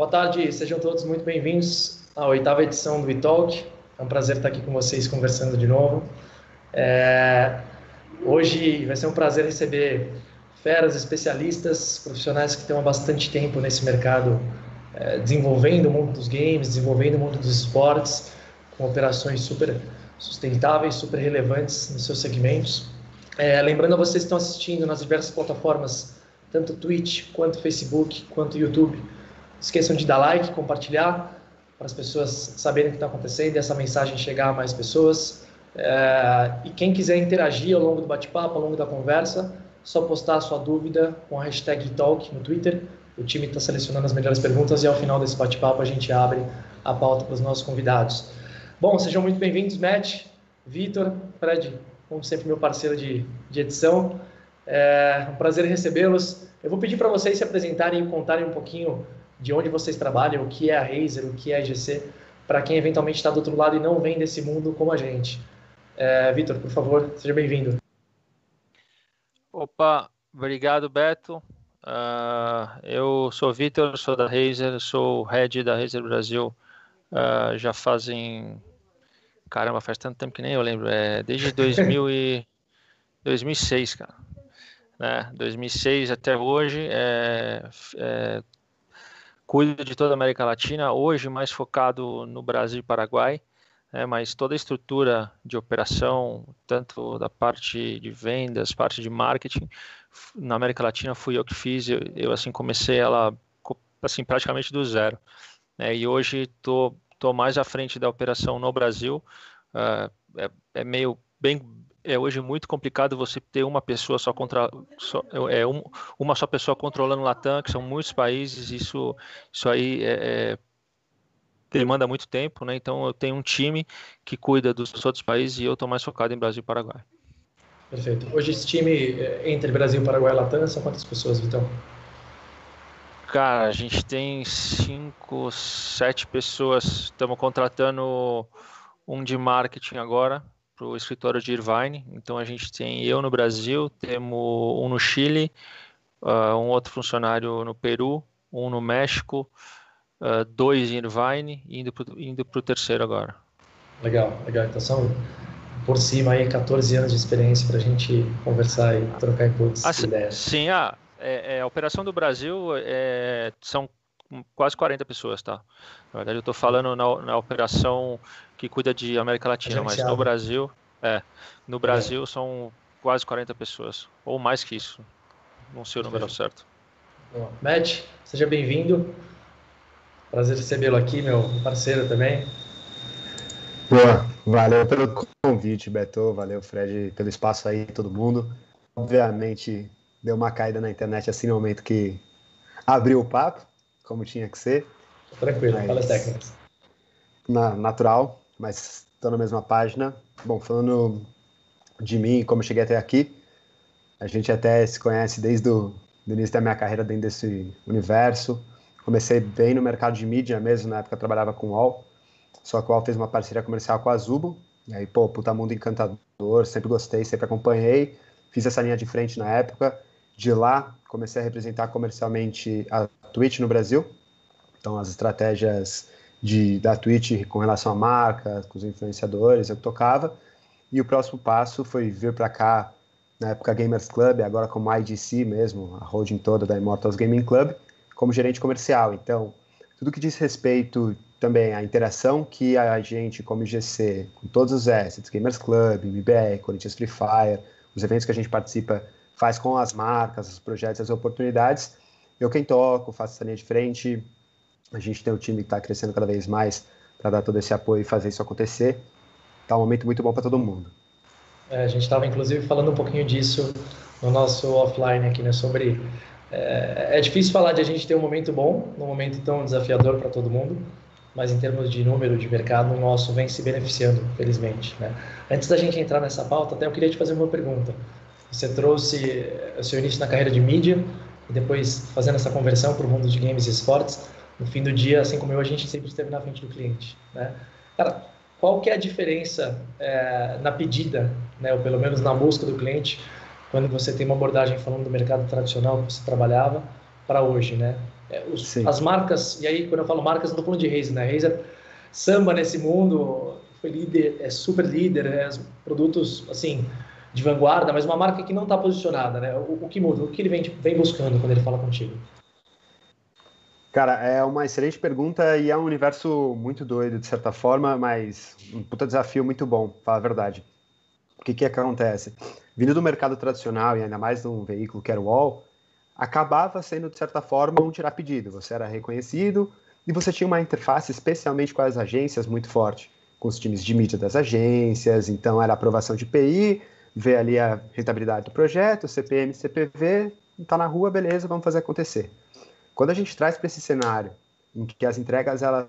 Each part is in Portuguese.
Boa tarde, sejam todos muito bem-vindos à oitava edição do eTalk. É um prazer estar aqui com vocês conversando de novo. É... Hoje vai ser um prazer receber feras, especialistas, profissionais que estão há bastante tempo nesse mercado, é, desenvolvendo o mundo dos games, desenvolvendo o mundo dos esportes, com operações super sustentáveis, super relevantes nos seus segmentos. É, lembrando a vocês que estão assistindo nas diversas plataformas, tanto Twitch, quanto Facebook, quanto YouTube, esqueçam de dar like, compartilhar, para as pessoas saberem o que está acontecendo e essa mensagem chegar a mais pessoas. É, e quem quiser interagir ao longo do bate-papo, ao longo da conversa, só postar a sua dúvida com a hashtag Talk no Twitter. O time está selecionando as melhores perguntas e ao final desse bate-papo a gente abre a pauta para os nossos convidados. Bom, sejam muito bem-vindos, Matt, Vitor, Fred, como sempre, meu parceiro de, de edição. É um prazer recebê-los. Eu vou pedir para vocês se apresentarem e contarem um pouquinho de onde vocês trabalham, o que é a Razer, o que é a EGC, para quem eventualmente está do outro lado e não vem desse mundo como a gente. É, Vitor, por favor, seja bem-vindo. Opa, obrigado, Beto. Uh, eu sou Vitor, sou da Razer, sou head da Razer Brasil. Uh, já fazem Caramba, faz tanto tempo que nem eu lembro. É desde 2000 e 2006, cara. Né? 2006 até hoje. É, é, cuido de toda a América Latina. Hoje mais focado no Brasil e Paraguai. É, mas toda a estrutura de operação, tanto da parte de vendas, parte de marketing, na América Latina fui eu que fiz. Eu, eu assim comecei ela assim praticamente do zero. Né? E hoje estou estou mais à frente da operação no Brasil. Uh, é, é, meio bem é hoje muito complicado você ter uma pessoa só contra só, é um, uma só pessoa controlando o Latam, que são muitos países. Isso isso aí é, é, demanda muito tempo, né? Então eu tenho um time que cuida dos outros países e eu estou mais focado em Brasil e Paraguai. Perfeito. Hoje esse time é, entre Brasil, Paraguai e Latam são quantas pessoas, Vitão? Cara, a gente tem cinco, sete pessoas. Estamos contratando um de marketing agora para o escritório de Irvine. Então a gente tem eu no Brasil, temos um no Chile, uh, um outro funcionário no Peru, um no México, uh, dois em Irvine, indo para indo o terceiro agora. Legal, legal. Então são por cima aí 14 anos de experiência para a gente conversar e trocar inputs ah, ideias. Sim, ah, é, é, a operação do Brasil é, são quase 40 pessoas, tá? Na verdade, eu estou falando na, na, operação que cuida de América Latina, mas no Brasil, é, no Brasil é. são quase 40 pessoas, ou mais que isso. Não sei o número certo. Bom, Matt, seja bem-vindo. Prazer recebê-lo aqui, meu parceiro também. Boa, valeu pelo convite, Beto, valeu, Fred, pelo espaço aí, todo mundo. Obviamente, deu uma caída na internet assim no momento que abriu o papo, como tinha que ser. Tranquilo, mas, fala as técnicas. Na, natural, mas estou na mesma página. Bom, falando de mim, como cheguei até aqui, a gente até se conhece desde o início da minha carreira dentro desse universo. Comecei bem no mercado de mídia mesmo, na época eu trabalhava com o UOL, só que o UOL fez uma parceria comercial com a Zubo, e aí, pô, puta mundo encantador, sempre gostei, sempre acompanhei, fiz essa linha de frente na época, de lá, comecei a representar comercialmente a Twitch no Brasil. Então, as estratégias de, da Twitch com relação à marca, com os influenciadores, eu tocava. E o próximo passo foi vir para cá, na época Gamers Club, agora como IGC mesmo, a holding toda da Immortals Gaming Club, como gerente comercial. Então, tudo que diz respeito também à interação que a gente, como IGC, com todos os assets, Gamers Club, MBR, Corinthians Free Fire, os eventos que a gente participa faz com as marcas, os projetos, as oportunidades. Eu quem toco, faço essa linha de frente. A gente tem um time que está crescendo cada vez mais para dar todo esse apoio e fazer isso acontecer. Está um momento muito bom para todo mundo. É, a gente estava inclusive falando um pouquinho disso no nosso offline aqui, né? Sobre é, é, difícil falar de a gente ter um momento bom, um momento tão desafiador para todo mundo, mas em termos de número de mercado, o nosso vem se beneficiando, felizmente. Né? Antes da gente entrar nessa pauta, até eu queria te fazer uma pergunta. Você trouxe o seu início na carreira de mídia e depois fazendo essa conversão para o mundo de games e esportes. No fim do dia, assim como eu, a gente sempre esteve na frente do cliente, né? Cara, qual que é a diferença é, na pedida, né, ou pelo menos na busca do cliente, quando você tem uma abordagem falando do mercado tradicional que você trabalhava para hoje, né? é, os, as marcas, e aí quando eu falo marcas, não estou falando de Razer, né? Razer samba nesse mundo, foi líder, é super líder, é, produtos assim de vanguarda, mas uma marca que não está posicionada, né? O, o, que muda? O que ele vem, vem buscando quando ele fala contigo? Cara, é uma excelente pergunta e é um universo muito doido, de certa forma, mas um puta desafio muito bom, falar a verdade. O que que acontece? Vindo do mercado tradicional e ainda mais de um veículo que era o Wall, acabava sendo, de certa forma, um tirar pedido. Você era reconhecido e você tinha uma interface, especialmente com as agências, muito forte, com os times de mídia das agências, então era aprovação de PI, ver ali a rentabilidade do projeto, CPM, CPV, está na rua, beleza, vamos fazer acontecer. Quando a gente traz para esse cenário em que as entregas elas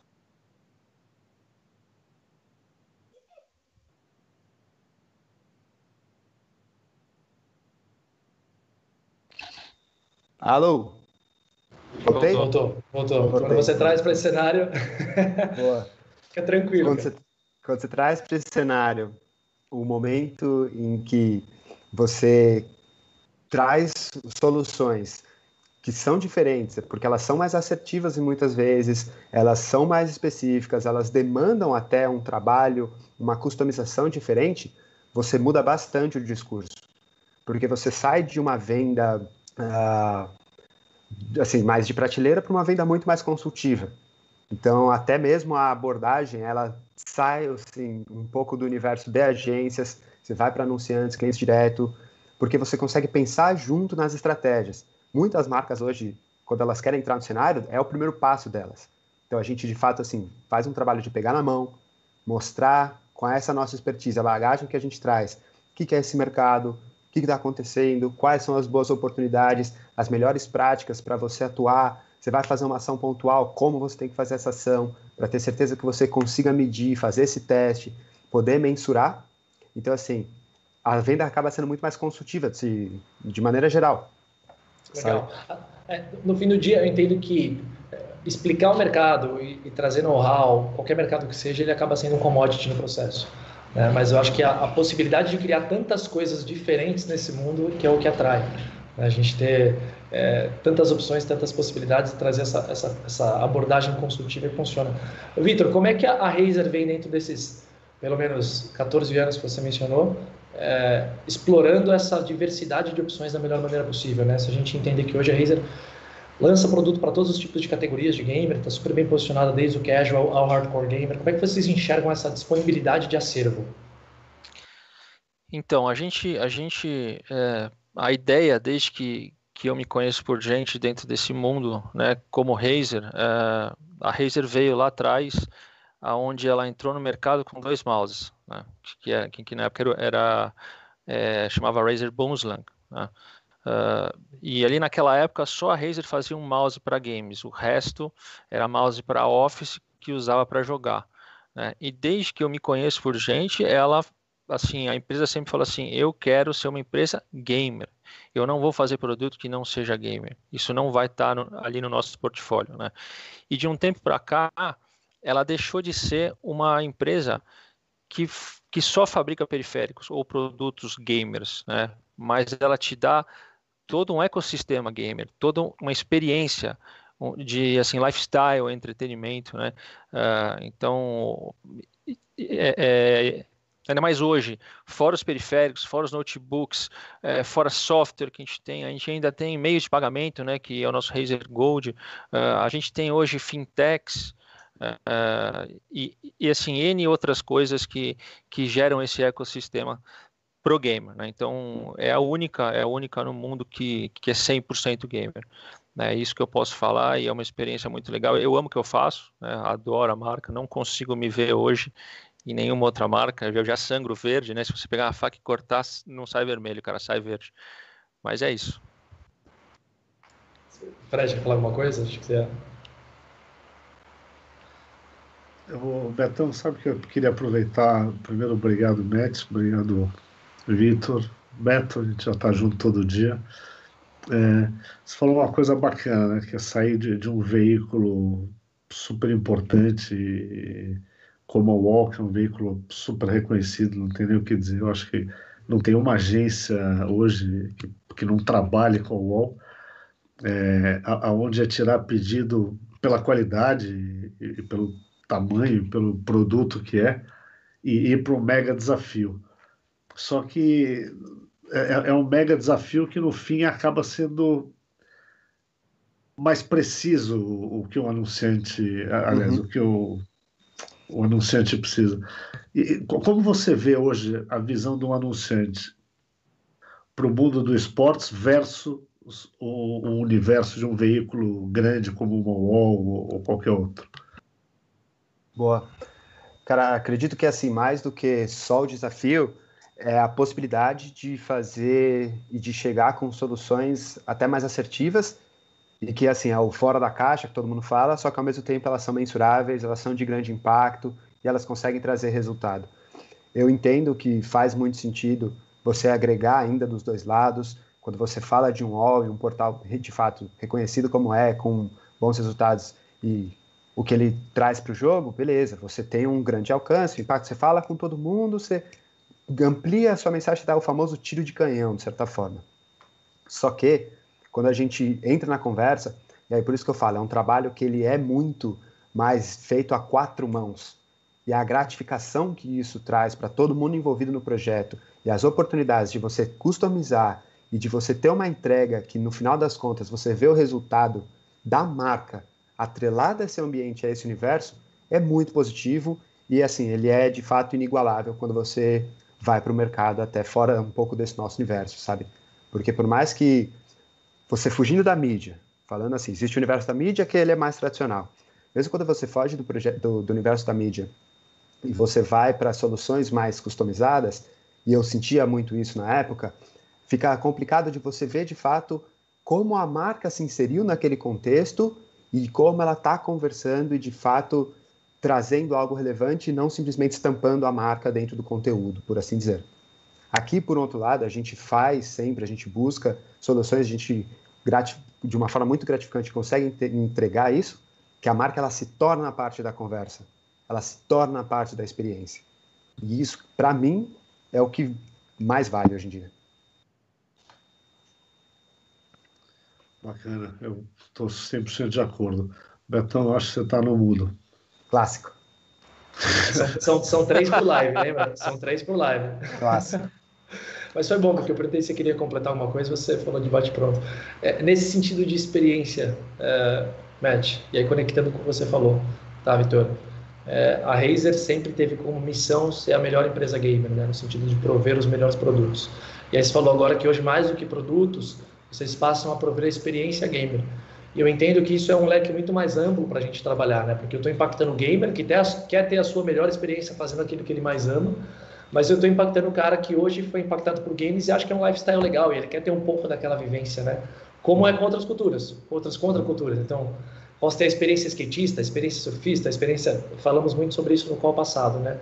Alô? Voltei? Voltou, voltou. voltou. Quando você traz para esse cenário, Boa. fica tranquilo. Quando você, quando você traz para esse cenário o momento em que você traz soluções que são diferentes, porque elas são mais assertivas e muitas vezes elas são mais específicas, elas demandam até um trabalho, uma customização diferente, você muda bastante o discurso, porque você sai de uma venda uh, assim mais de prateleira para uma venda muito mais consultiva. Então, até mesmo a abordagem, ela sai assim, um pouco do universo de agências, você vai para anunciantes, clientes direto, porque você consegue pensar junto nas estratégias. Muitas marcas hoje, quando elas querem entrar no cenário, é o primeiro passo delas. Então a gente de fato assim faz um trabalho de pegar na mão, mostrar com essa nossa expertise, a bagagem que a gente traz, o que, que é esse mercado, o que está acontecendo, quais são as boas oportunidades, as melhores práticas para você atuar. Você vai fazer uma ação pontual, como você tem que fazer essa ação, para ter certeza que você consiga medir, fazer esse teste, poder mensurar. Então, assim, a venda acaba sendo muito mais consultiva, de, de maneira geral. Legal. É, no fim do dia, eu entendo que é, explicar o mercado e, e trazer know-how, qualquer mercado que seja, ele acaba sendo um commodity no processo. Né? Mas eu acho que a, a, possibilidade de criar tantas coisas diferentes nesse mundo que é o que atrai. Né? A gente ter é, tantas opções, tantas possibilidades, trazer essa, essa, essa abordagem consultiva que funciona. Vitor, como é que a, a Razer vem dentro desses, pelo menos, 14 anos que você mencionou, é, explorando essa diversidade de opções da melhor maneira possível, né? Se a gente entender que hoje a Razer lança produto para todos os tipos de categorias de gamer, está super bem posicionada desde o casual ao hardcore gamer. Como é que vocês enxergam essa disponibilidade de acervo? Então, a gente, a gente, é, a ideia desde que que eu me conheço por gente dentro desse mundo, né, como Razer, é, a Razer veio lá atrás, aonde ela entrou no mercado com dois mouses, né, que, é, que, que, na época era é, chamava Razer Boomslang, né, uh, e ali naquela época só a Razer fazia um mouse para games, o resto era mouse para Office que usava para jogar. Né, e desde que eu me conheço por gente, ela assim, a empresa sempre fala assim: eu quero ser uma empresa gamer. Eu não vou fazer produto que não seja gamer. Isso não vai estar no, ali no nosso portfólio, né? E de um tempo para cá, ela deixou de ser uma empresa que, que só fabrica periféricos ou produtos gamers, né? Mas ela te dá todo um ecossistema gamer, toda uma experiência de assim lifestyle, entretenimento, né? Uh, então é, é, ainda mais hoje, fora os periféricos, fora os notebooks, é, fora software que a gente tem, a gente ainda tem meio de pagamento, né, que é o nosso Razer Gold, uh, a gente tem hoje fintechs, uh, e, e, assim, N outras coisas que, que geram esse ecossistema pro gamer, né? Então, é a única, é a única no mundo que, que é 100% gamer. É isso que eu posso falar e é uma experiência muito legal. Eu amo o que eu faço, né? adoro a marca, não consigo me ver hoje em nenhuma outra marca. Eu já sangro verde, né? Se você pegar uma faca e cortar, não sai vermelho, cara, sai verde. Mas é isso. Fred, quer falar alguma coisa? Acho que você... Eu, Betão, sabe que eu queria aproveitar. Primeiro, obrigado, Max, obrigado, Vitor. Beto, a gente já está junto todo dia. É, você falou uma coisa bacana, né, que é sair de, de um veículo super importante e, como o Walk, é um veículo super reconhecido, não tem nem o que dizer. Eu acho que não tem uma agência hoje que, que não trabalhe com o Wall. é, aonde é tirar pedido pela qualidade e, e pelo tamanho, pelo produto que é, e ir para um mega desafio. Só que é, é, um mega desafio que no fim acaba sendo mais preciso o que o anunciante, aliás, uhum. o que o, o anunciante precisa. E, como você vê hoje a visão do anunciante para o mundo do esportes versus o, o, universo de um veículo grande como o UOL ou, ou qualquer outro? Boa. Cara, acredito que assim, mais do que só o desafio, é a possibilidade de fazer e de chegar com soluções até mais assertivas e que, assim, é o fora da caixa, que todo mundo fala, só que ao mesmo tempo elas são mensuráveis, elas são de grande impacto e elas conseguem trazer resultado. Eu entendo que faz muito sentido você agregar ainda dos dois lados, quando você fala de um OL e um portal de fato reconhecido como é, com bons resultados e o que ele traz para o jogo, beleza, você tem um grande alcance, o impacto, você fala com todo mundo, você amplia a sua mensagem, dá o famoso tiro de canhão, de certa forma. Só que, quando a gente entra na conversa, e aí por isso que eu falo, é um trabalho que ele é muito mais feito a quatro mãos. E a gratificação que isso traz para todo mundo envolvido no projeto e as oportunidades de você customizar e de você ter uma entrega que no final das contas você vê o resultado da marca atrelada a esse ambiente, a esse universo, é muito positivo e assim, ele é de fato inigualável quando você vai para o mercado até fora um pouco desse nosso universo, sabe? Porque por mais que você fugindo da mídia, falando assim, existe o universo da mídia que ele é mais tradicional. Mesmo quando você foge do, do, do universo da mídia e você vai para soluções mais customizadas, e eu sentia muito isso na época, fica complicado de você ver de fato como a marca se inseriu naquele contexto e como ela está conversando e de fato trazendo algo relevante e não simplesmente estampando a marca dentro do conteúdo, por assim dizer. Aqui, por outro lado, a gente faz sempre, a gente busca soluções, a gente, de uma forma muito gratificante, consegue entregar isso, que a marca ela se torna parte da conversa, ela se torna parte da experiência. E isso, para mim, é o que mais vale hoje em dia. Bacana, eu estou 100% de acordo. Betão, acho que você está no mudo. Clássico. São, são, são, três por live, lembra? São três por live. Clássico. Mas foi bom, porque eu perguntei se você queria completar alguma coisa, você falou de bate-pronto. É, nesse sentido de experiência, é, Matt, e aí conectando com o que você falou, tá, Vitor? É, a Razer sempre teve como missão ser a melhor empresa gamer, né, no sentido de prover os melhores produtos. E aí você falou agora que hoje, mais do que produtos, vocês passam a prover a experiência gamer. E eu entendo que isso é um leque muito mais amplo para a gente trabalhar, né? Porque eu estou impactando o gamer que quer ter a sua melhor experiência fazendo aquilo que ele mais ama, mas eu estou impactando o cara que hoje foi impactado por games e acha que é um lifestyle legal e ele quer ter um pouco daquela vivência, né? Como é com outras culturas, outras contraculturas. Então, posso ter a experiência skatista, a experiência surfista, a experiência. Falamos muito sobre isso no qual passado, né?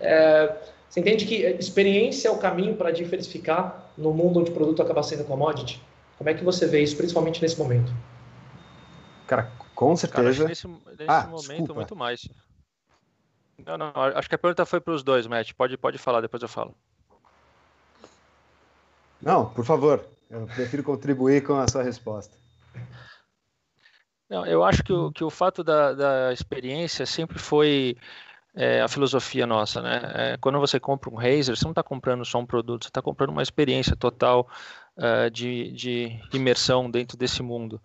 É, você entende que experiência é o caminho para diversificar no mundo onde o produto acaba sendo commodity? Como é que você vê isso, principalmente nesse momento? Cara, com certeza. Cara, nesse, nesse ah, momento desculpa. muito mais. Não, não, acho que a pergunta foi para os dois, Matt. Pode, pode falar, depois eu falo. Não, por favor. Eu prefiro contribuir com a sua resposta. Não, eu acho que o, que o fato da, da experiência sempre foi é, a filosofia nossa, né? É, quando você compra um Razer, você não está comprando só um produto, você está comprando uma experiência total uh, de, de imersão dentro desse mundo.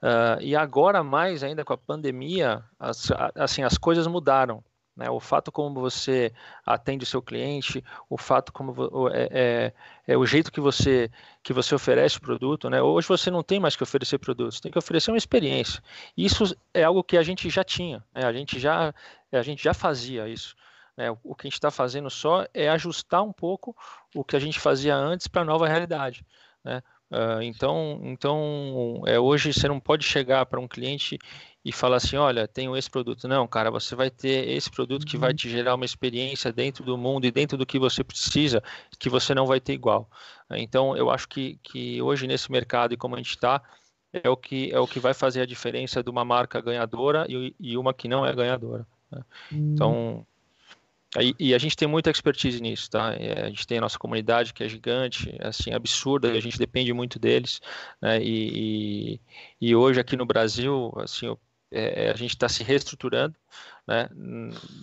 Uh, e agora mais ainda com a pandemia, as, assim, as coisas mudaram. Né? O fato como você atende o seu cliente, o fato como é, é, é, o jeito que você que você oferece o produto. Né? Hoje você não tem mais que oferecer produtos, tem que oferecer uma experiência. Isso é algo que a gente já tinha, né? a gente já a gente já fazia isso. Né? O que a gente está fazendo só é ajustar um pouco o que a gente fazia antes para a nova realidade. Né? Uh, então, então é, hoje você não pode chegar para um cliente e falar assim, olha, tenho esse produto. Não, cara, você vai ter esse produto que vai uhum. te gerar uma experiência dentro do mundo e dentro do que você precisa, que você não vai ter igual. Então, eu acho que, que hoje nesse mercado e como a gente está, é o que é o que vai fazer a diferença de uma marca ganhadora e, e uma que não é ganhadora. Né? Então, E, a gente tem muita expertise nisso, tá? É, a gente tem a nossa comunidade que é gigante, assim, absurda, a gente depende muito deles, né? E, e, e hoje aqui no Brasil, assim, é, a gente está se reestruturando, né?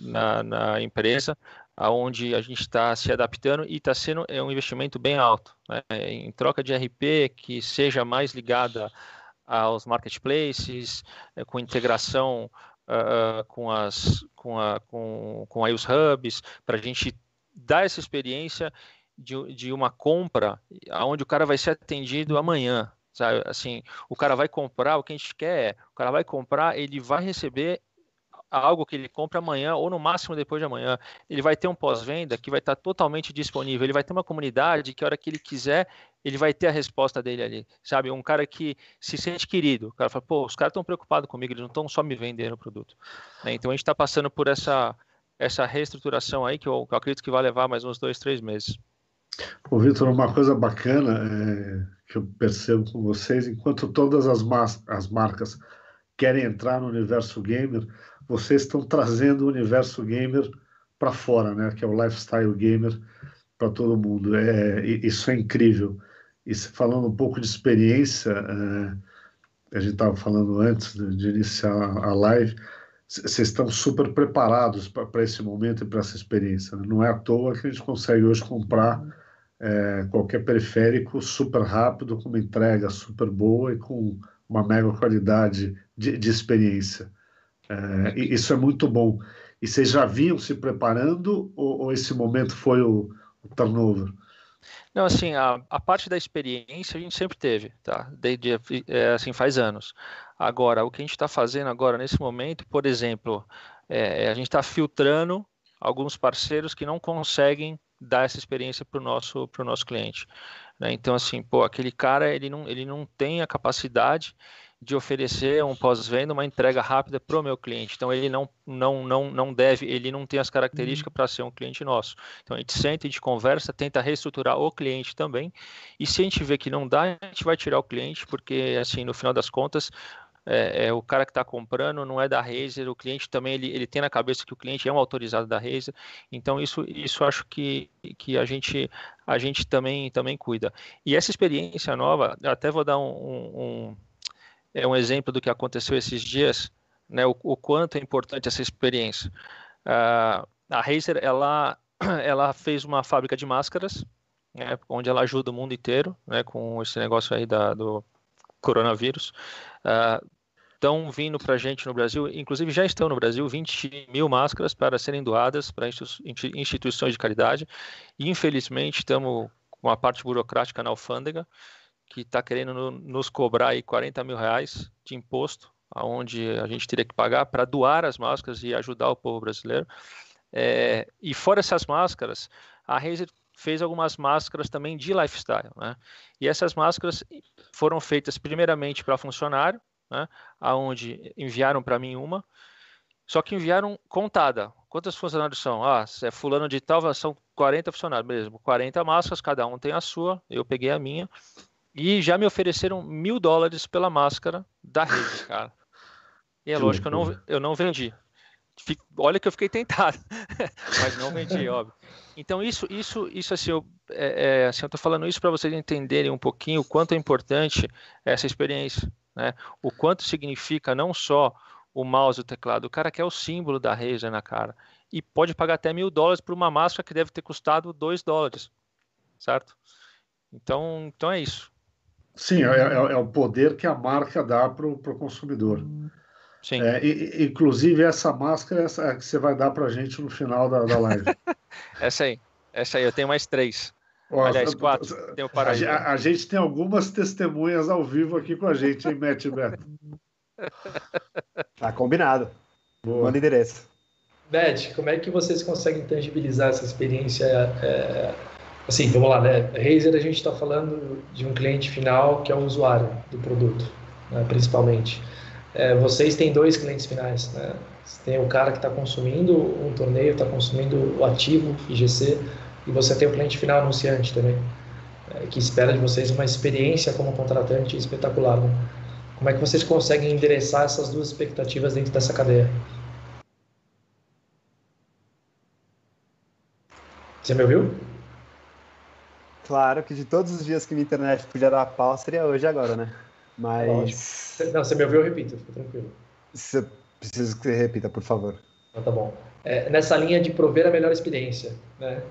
Na, na empresa, aonde a gente está se adaptando e está sendo é um investimento bem alto, né? Em troca de RP que seja mais ligada aos marketplaces, é, com integração uh, com, as, com, a, com, com os hubs, para a gente dar essa experiência de, de uma compra onde o cara vai ser atendido amanhã. Sabe? Assim, o cara vai comprar, o que a gente quer é, o cara vai comprar, ele vai receber algo que ele compra amanhã ou no máximo depois de amanhã. Ele vai ter um pós-venda que vai estar totalmente disponível. Ele vai ter uma comunidade que a hora que ele quiser, ele vai ter a resposta dele ali, sabe? Um cara que se sente querido. O cara fala, pô, os caras estão preocupados comigo, eles não estão só me vendendo o produto. Né? Então a gente está passando por essa essa reestruturação aí que eu, que eu, acredito que vai levar mais uns dois, três meses. Ô, Vitor, uma coisa bacana é, que eu percebo com vocês, enquanto todas as, as marcas querem entrar no universo gamer, vocês estão trazendo o universo gamer para fora, né? Que é o lifestyle gamer para todo mundo. É, isso é incrível. E falando um pouco de experiência, é, a gente estava falando antes de, de, iniciar a live, vocês estão super preparados para esse momento e para essa experiência. Né? Não é à toa que a gente consegue hoje comprar é, qualquer periférico super rápido, com uma entrega super boa e com uma mega qualidade de, de experiência. É, isso é muito bom. E vocês já vinham se preparando ou, ou esse momento foi o, o turnover? Não, assim, a, a, parte da experiência a gente sempre teve, tá? Desde, é, assim, faz anos. Agora, o que a gente está fazendo agora, nesse momento, por exemplo, é, a gente está filtrando alguns parceiros que não conseguem dar essa experiência para o nosso, nosso cliente. Né? Então, assim, pô, aquele cara, ele não, ele não tem a capacidade de oferecer um pós-venda, uma entrega rápida para o meu cliente. Então ele não, não, não, não deve, ele não tem as características uhum. para ser um cliente nosso. Então a gente senta, a gente conversa, tenta reestruturar o cliente também. E se a gente vê que não dá, a gente vai tirar o cliente, porque assim, no final das contas, é, é, o cara que está comprando não é da Razer, o cliente também ele, ele tem na cabeça que o cliente é um autorizado da Razer, então isso, isso acho que, que a gente a gente também também cuida. E essa experiência nova, até vou dar um, um, é um exemplo do que aconteceu esses dias, né, o, o quanto é importante essa experiência. Uh, a Razer, ela, ela fez uma fábrica de máscaras, né, onde ela ajuda o mundo inteiro, né, com esse negócio aí da, do coronavírus. Estão uh, vindo para a gente no Brasil, inclusive já estão no Brasil, 20 mil máscaras para serem doadas para instituições de caridade. E, infelizmente, estamos com a parte burocrática na alfândega, que está querendo no, nos cobrar aí 40 mil reais de imposto, aonde a gente teria que pagar para doar as máscaras e ajudar o povo brasileiro. É, e fora essas máscaras, a Razer fez algumas máscaras também de lifestyle, né? E essas máscaras foram feitas primeiramente para funcionário, né? Aonde enviaram para mim uma, só que enviaram contada. Quantos funcionários são? Ah, é fulano de tal, são 40 funcionários, mesmo. 40 máscaras, cada um tem a sua. Eu peguei a minha e já me ofereceram mil dólares pela máscara da rede, cara. E é lógico, eu não, eu não vendi. Olha que eu fiquei tentado, mas não vendi, óbvio. Então isso, isso, isso assim, eu, é, é, assim, tô falando isso para vocês entenderem um pouquinho o quanto é importante essa experiência, né? O quanto significa não só o mouse e o teclado, o cara quer o símbolo da Razer na cara e pode pagar até mil dólares por uma máscara que deve ter custado dois dólares, certo? Então, então é isso. Sim, é, é, é, o poder que a marca dá para o consumidor. Sim. É, e, inclusive, essa máscara essa é que você vai dar para a gente no final da, da live. essa aí, essa aí, eu tenho mais três. Ó, Aliás, quatro. A, a, gente tem algumas testemunhas ao vivo aqui com a gente, hein, Matt Beto? Tá combinado. Boa. Manda endereço. Beth, como é que vocês conseguem tangibilizar essa experiência é, Assim, vamos lá, né? Razer a gente está falando de um cliente final que é o usuário do produto, né? principalmente. É, vocês têm dois clientes finais, né? Você tem o cara que está consumindo um torneio, está consumindo o ativo IGC, e você tem o cliente final anunciante também, é, que espera de vocês uma experiência como contratante espetacular. Né? Como é que vocês conseguem endereçar essas duas expectativas dentro dessa cadeia? Você me ouviu? Claro que de todos os dias que minha internet podia dar pau, seria hoje agora, né? Mas. Não, você me ouviu, eu repito, fica tranquilo. Você preciso que você repita, por favor. Então, tá bom. É, nessa linha de prover a melhor experiência, né?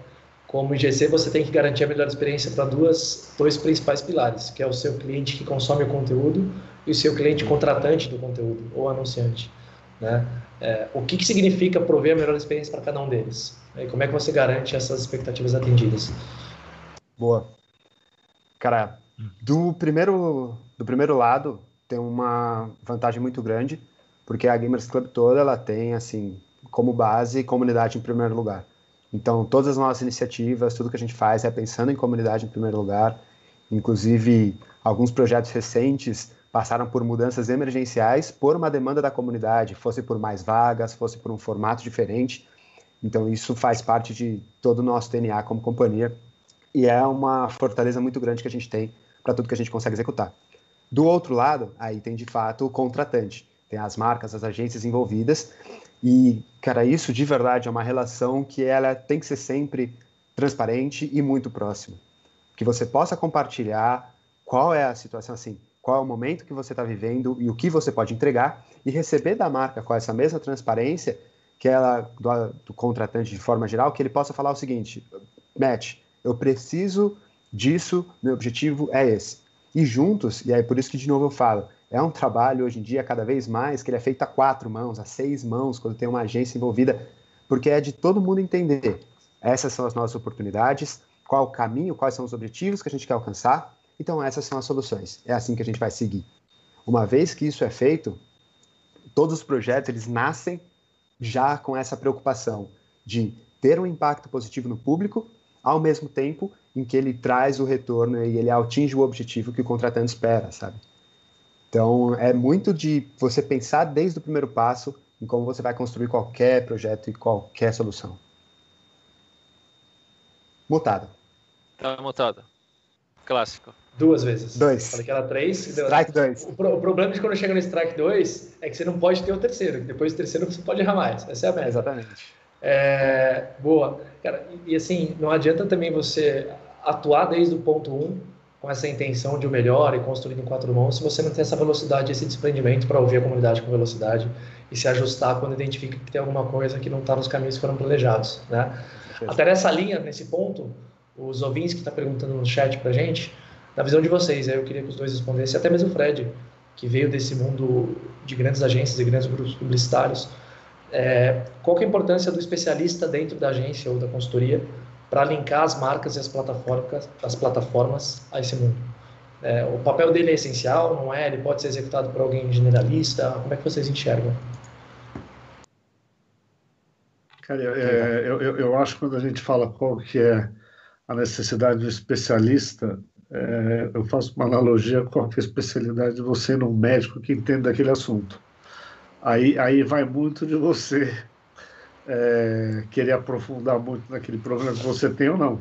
Como IGC, você tem que garantir a melhor experiência para duas, dois principais pilares, que é o seu cliente que consome o conteúdo e o seu cliente contratante do conteúdo, ou anunciante. Né? É, o que, que significa prover a melhor experiência para cada um deles? E como é que você garante essas expectativas atendidas? Boa. Cara, do primeiro, do primeiro lado, tem uma vantagem muito grande, porque a Gamers Club toda ela tem, assim, como base comunidade em primeiro lugar. Então, todas as nossas iniciativas, tudo que a gente faz é pensando em comunidade em primeiro lugar. Inclusive, alguns projetos recentes passaram por mudanças emergenciais por uma demanda da comunidade, fosse por mais vagas, fosse por um formato diferente. Então, isso faz parte de todo o nosso DNA como companhia e é uma fortaleza muito grande que a gente tem para tudo que a gente consegue executar. Do outro lado, aí tem de fato o contratante, tem as marcas, as agências envolvidas e, cara, isso de verdade é uma relação que ela tem que ser sempre transparente e muito próxima. Que você possa compartilhar qual é a situação, assim, qual é o momento que você está vivendo e o que você pode entregar e receber da marca com essa mesma transparência que ela do, do contratante de forma geral, que ele possa falar o seguinte, Matt, eu preciso disso, meu objetivo é esse. E juntos, e aí por isso que de novo eu falo, é um trabalho hoje em dia, cada vez mais, que ele é feito a quatro mãos, a seis mãos, quando tem uma agência envolvida, porque é de todo mundo entender. Essas são as nossas oportunidades, qual o caminho, quais são os objetivos que a gente quer alcançar. Então, essas são as soluções. É assim que a gente vai seguir. Uma vez que isso é feito, todos os projetos eles nascem já com essa preocupação de ter um impacto positivo no público, ao mesmo tempo em que ele traz o retorno e ele atinge o objetivo que o contratante espera, sabe? Então, é muito de você pensar desde o primeiro passo em como você vai construir qualquer projeto e qualquer solução. Mutado. Tá mutado. Clássico. Duas vezes. Dois. Falei que era três. Strike dois. O, pro, o, problema de quando chega no strike 2 é que você não pode ter o terceiro. Depois do terceiro você pode errar mais. Essa é a meta. Exatamente. É, boa. Cara, e, assim, não adianta também você atuar desde o ponto 1 um, com essa intenção de o melhor e construído em quatro mãos, se você não tem essa velocidade, esse desprendimento para ouvir a comunidade com velocidade e se ajustar quando identifica que tem alguma coisa que não está nos caminhos que foram planejados, né? Até nessa linha, nesse ponto, os ouvintes que estão tá perguntando no chat para gente, na visão de vocês, eu queria que os dois respondessem, até mesmo o Fred, que veio desse mundo de grandes agências e grandes grupos publicitários, é, qual é a importância do especialista dentro da agência ou da consultoria para linkar as marcas e as plataformas, as plataformas a esse mundo. É, o papel dele é essencial, não é? Ele pode ser executado por alguém generalista? Como é que vocês enxergam? Cara, é, eu, eu, eu, acho que quando a gente fala qual que é a necessidade do especialista, é, eu faço uma analogia com a especialidade de você no médico que entende daquele assunto. Aí, aí vai muito de você é, querer aprofundar muito naquele problema que você tem ou não.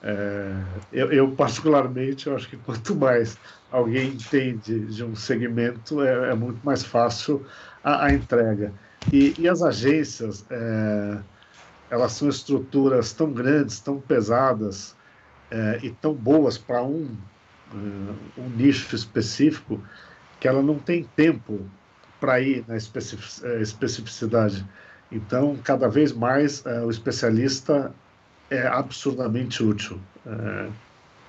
É, eu, eu, particularmente, eu acho que quanto mais alguém entende de um segmento, é, é muito mais fácil a, a entrega. E, e, as agências, é, elas são estruturas tão grandes, tão pesadas é, e tão boas para um, é, um nicho específico, que ela não tem tempo para ir na especificidade. Então, cada vez mais é, o especialista é absurdamente útil, é,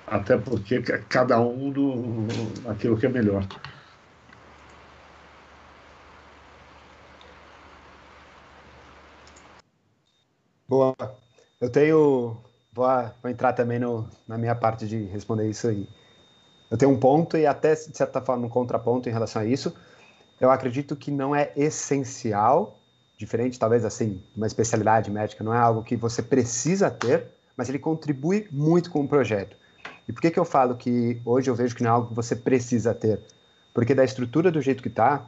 até porque cada um no, naquilo que é melhor. Boa. Eu tenho. Vou, vou entrar também no, na minha parte de responder isso aí. Eu tenho um ponto e até, de certa forma, um contraponto em relação a isso. Eu acredito que não é essencial diferente, talvez assim, uma especialidade médica, não é algo que você precisa ter, mas ele contribui muito com o projeto. E por que, que eu falo que hoje eu vejo que não é algo que você precisa ter? Porque da estrutura do jeito que está,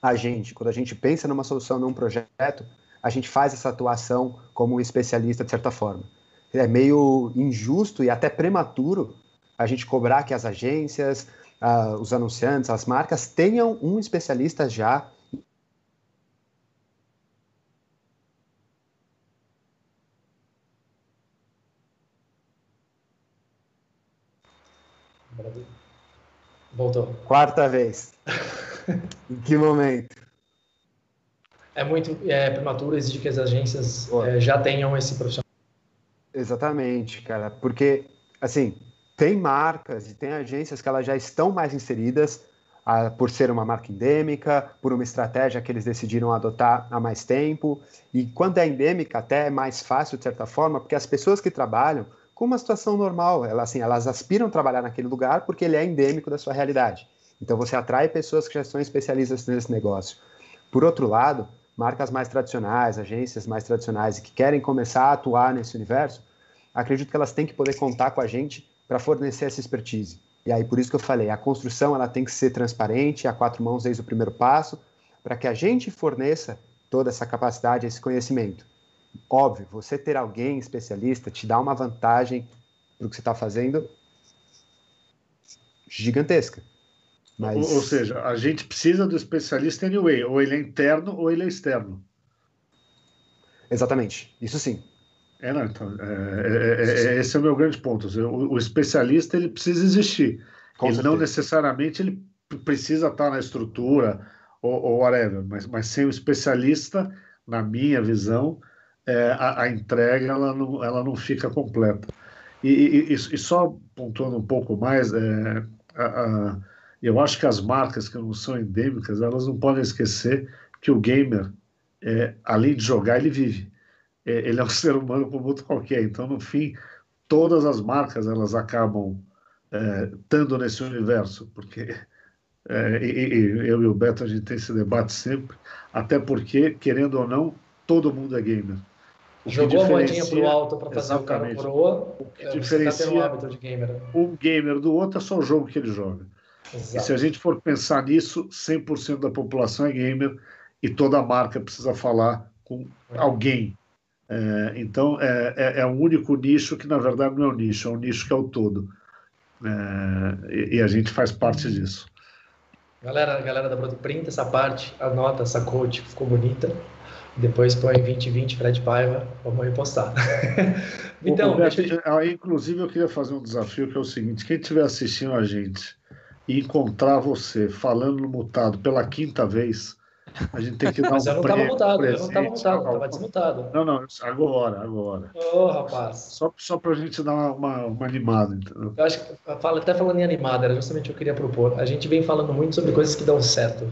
a gente, quando a gente pensa numa solução, num projeto, a gente faz essa atuação como especialista de certa forma. É meio injusto e até prematuro a gente cobrar que as agências, uh, os anunciantes, as marcas tenham um especialista já Voltou. Quarta vez. em que momento? É muito é, prematuro, exigir que as agências é, já tenham esse profissional. Exatamente, cara. Porque, assim, tem marcas e tem agências que elas já estão mais inseridas ah, por ser uma marca endêmica, por uma estratégia que eles decidiram adotar há mais tempo. E quando é endêmica, até é mais fácil, de certa forma, porque as pessoas que trabalham com uma situação normal, elas, assim, elas aspiram a trabalhar naquele lugar porque ele é endêmico da sua realidade. Então você atrai pessoas que já são especialistas nesse negócio. Por outro lado, marcas mais tradicionais, agências mais tradicionais e que querem começar a atuar nesse universo, acredito que elas têm que poder contar com a gente para fornecer essa expertise. E aí por isso que eu falei, a construção ela tem que ser transparente, a quatro mãos desde o primeiro passo, para que a gente forneça toda essa capacidade, esse conhecimento. Óbvio, você ter alguém especialista te dá uma vantagem para o que você está fazendo gigantesca. Mas... Ou, ou, seja, a gente precisa do especialista anyway, ou ele é interno ou ele é externo. Exatamente, isso sim. É, não, então, é, é, é, esse é o meu grande ponto. O, o especialista ele precisa existir. Com ele certeza. não necessariamente ele precisa estar na estrutura ou, ou whatever, mas, mas sem o especialista, na minha visão, é, a, a, entrega ela não, ela não fica completa. E, e, e só pontuando um pouco mais, é, a, a, eu acho que as marcas que não são endêmicas, elas não podem esquecer que o gamer, é, além de jogar, ele vive. É, ele é um ser humano como outro qualquer. Então, no fim, todas as marcas elas acabam é, estando nesse universo, porque é, e, e, eu e o Beto a gente tem esse debate sempre, até porque, querendo ou não, todo mundo é gamer. O Jogou a moedinha pro alto para fazer o cara coroa, o que diferencia tá um, gamer. um gamer do outro é só o jogo que ele joga. Exato. E se a gente for pensar nisso, 100% da população é gamer e toda marca precisa falar com é. alguém é, então, é, é, é, um único nicho que, na verdade, não é um nicho, é um nicho que é o todo. É, e, e, a gente faz parte disso. Galera, galera da Broto, printa essa parte, anota essa coach, ficou bonita. Depois põe 2020 Fred Paiva, vamos repostar. então, Beto, eu... Ah, inclusive, eu queria fazer um desafio que é o seguinte: quem estiver assistindo a gente e encontrar você falando no mutado pela quinta vez, a gente tem que dar Mas um eu não estava mutado, eu não estava mutado, estava desmutado. Não, não, agora, agora. Ô, oh, rapaz. Só, só para a gente dar uma, uma, uma, animada, entendeu? Eu acho que, até falando em animada, era justamente o que eu queria propor. A gente vem falando muito sobre coisas que dão certo,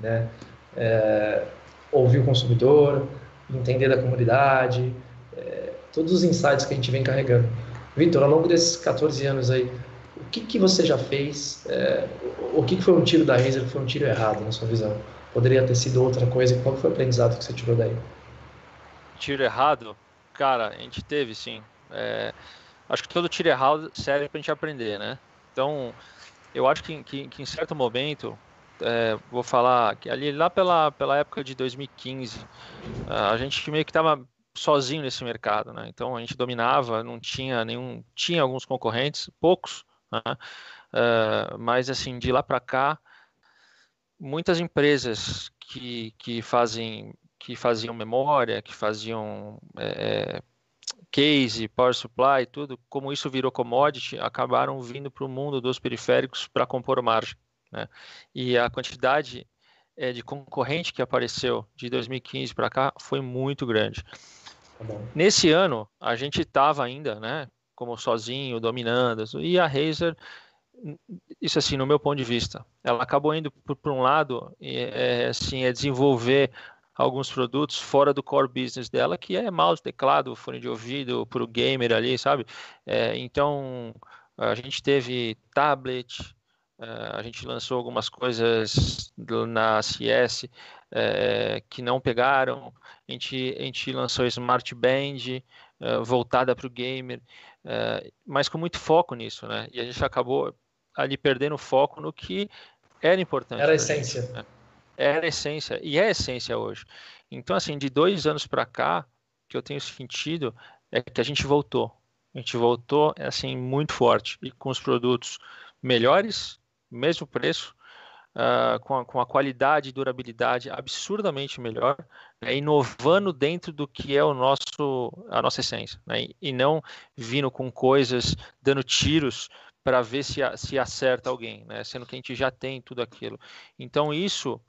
né? É, ouvir o consumidor, entender da comunidade, é, todos os insights que a gente vem carregando. Vitor, ao longo desses 14 anos aí, o que, que você já fez? É, o que, que foi um tiro da Razer que foi um tiro errado, na sua visão? Poderia ter sido outra coisa. Qual foi o aprendizado que você tirou daí? Tiro errado? Cara, a gente teve sim. É, acho que todo tiro errado serve para a gente aprender, né? Então, eu acho que, que, que em certo momento, é, vou falar que ali lá pela, pela época de 2015, a gente meio que estava sozinho nesse mercado, né? Então a gente dominava, não tinha nenhum, tinha alguns concorrentes, poucos, né? Uh, mas assim de lá para cá muitas empresas que, que fazem que faziam memória, que faziam é, case, power supply, tudo, como isso virou commodity, acabaram vindo para o mundo dos periféricos para compor margem. Né? E a quantidade é, de concorrente que apareceu de 2015 para cá foi muito grande. Tá Nesse ano, a gente estava ainda, né, como sozinho, dominando, e a Razer isso assim no meu ponto de vista. Ela acabou indo por um lado é, assim é desenvolver alguns produtos fora do core business dela que é mouse teclado fone de ouvido para o gamer ali sabe? É, então a gente teve tablet é, a gente lançou algumas coisas na CS é, que não pegaram. A gente a gente lançou Smart Band é, voltada para o gamer. É, mas com muito foco nisso, né? E a gente acabou ali perdendo foco no que era importante. Era a essência. Gente, né? Era a essência, e é a essência hoje. Então, assim, de dois anos para cá, que eu tenho sentido é que a gente voltou. A gente voltou, assim, muito forte, e com os produtos melhores, mesmo preço, uh, com, a, com a qualidade e durabilidade absurdamente melhor, né, inovando dentro do que é o nosso, a nossa essência, né, e não vindo com coisas, dando tiros para ver se, se acerta alguém, né? Sendo que a gente já tem tudo aquilo. Então isso,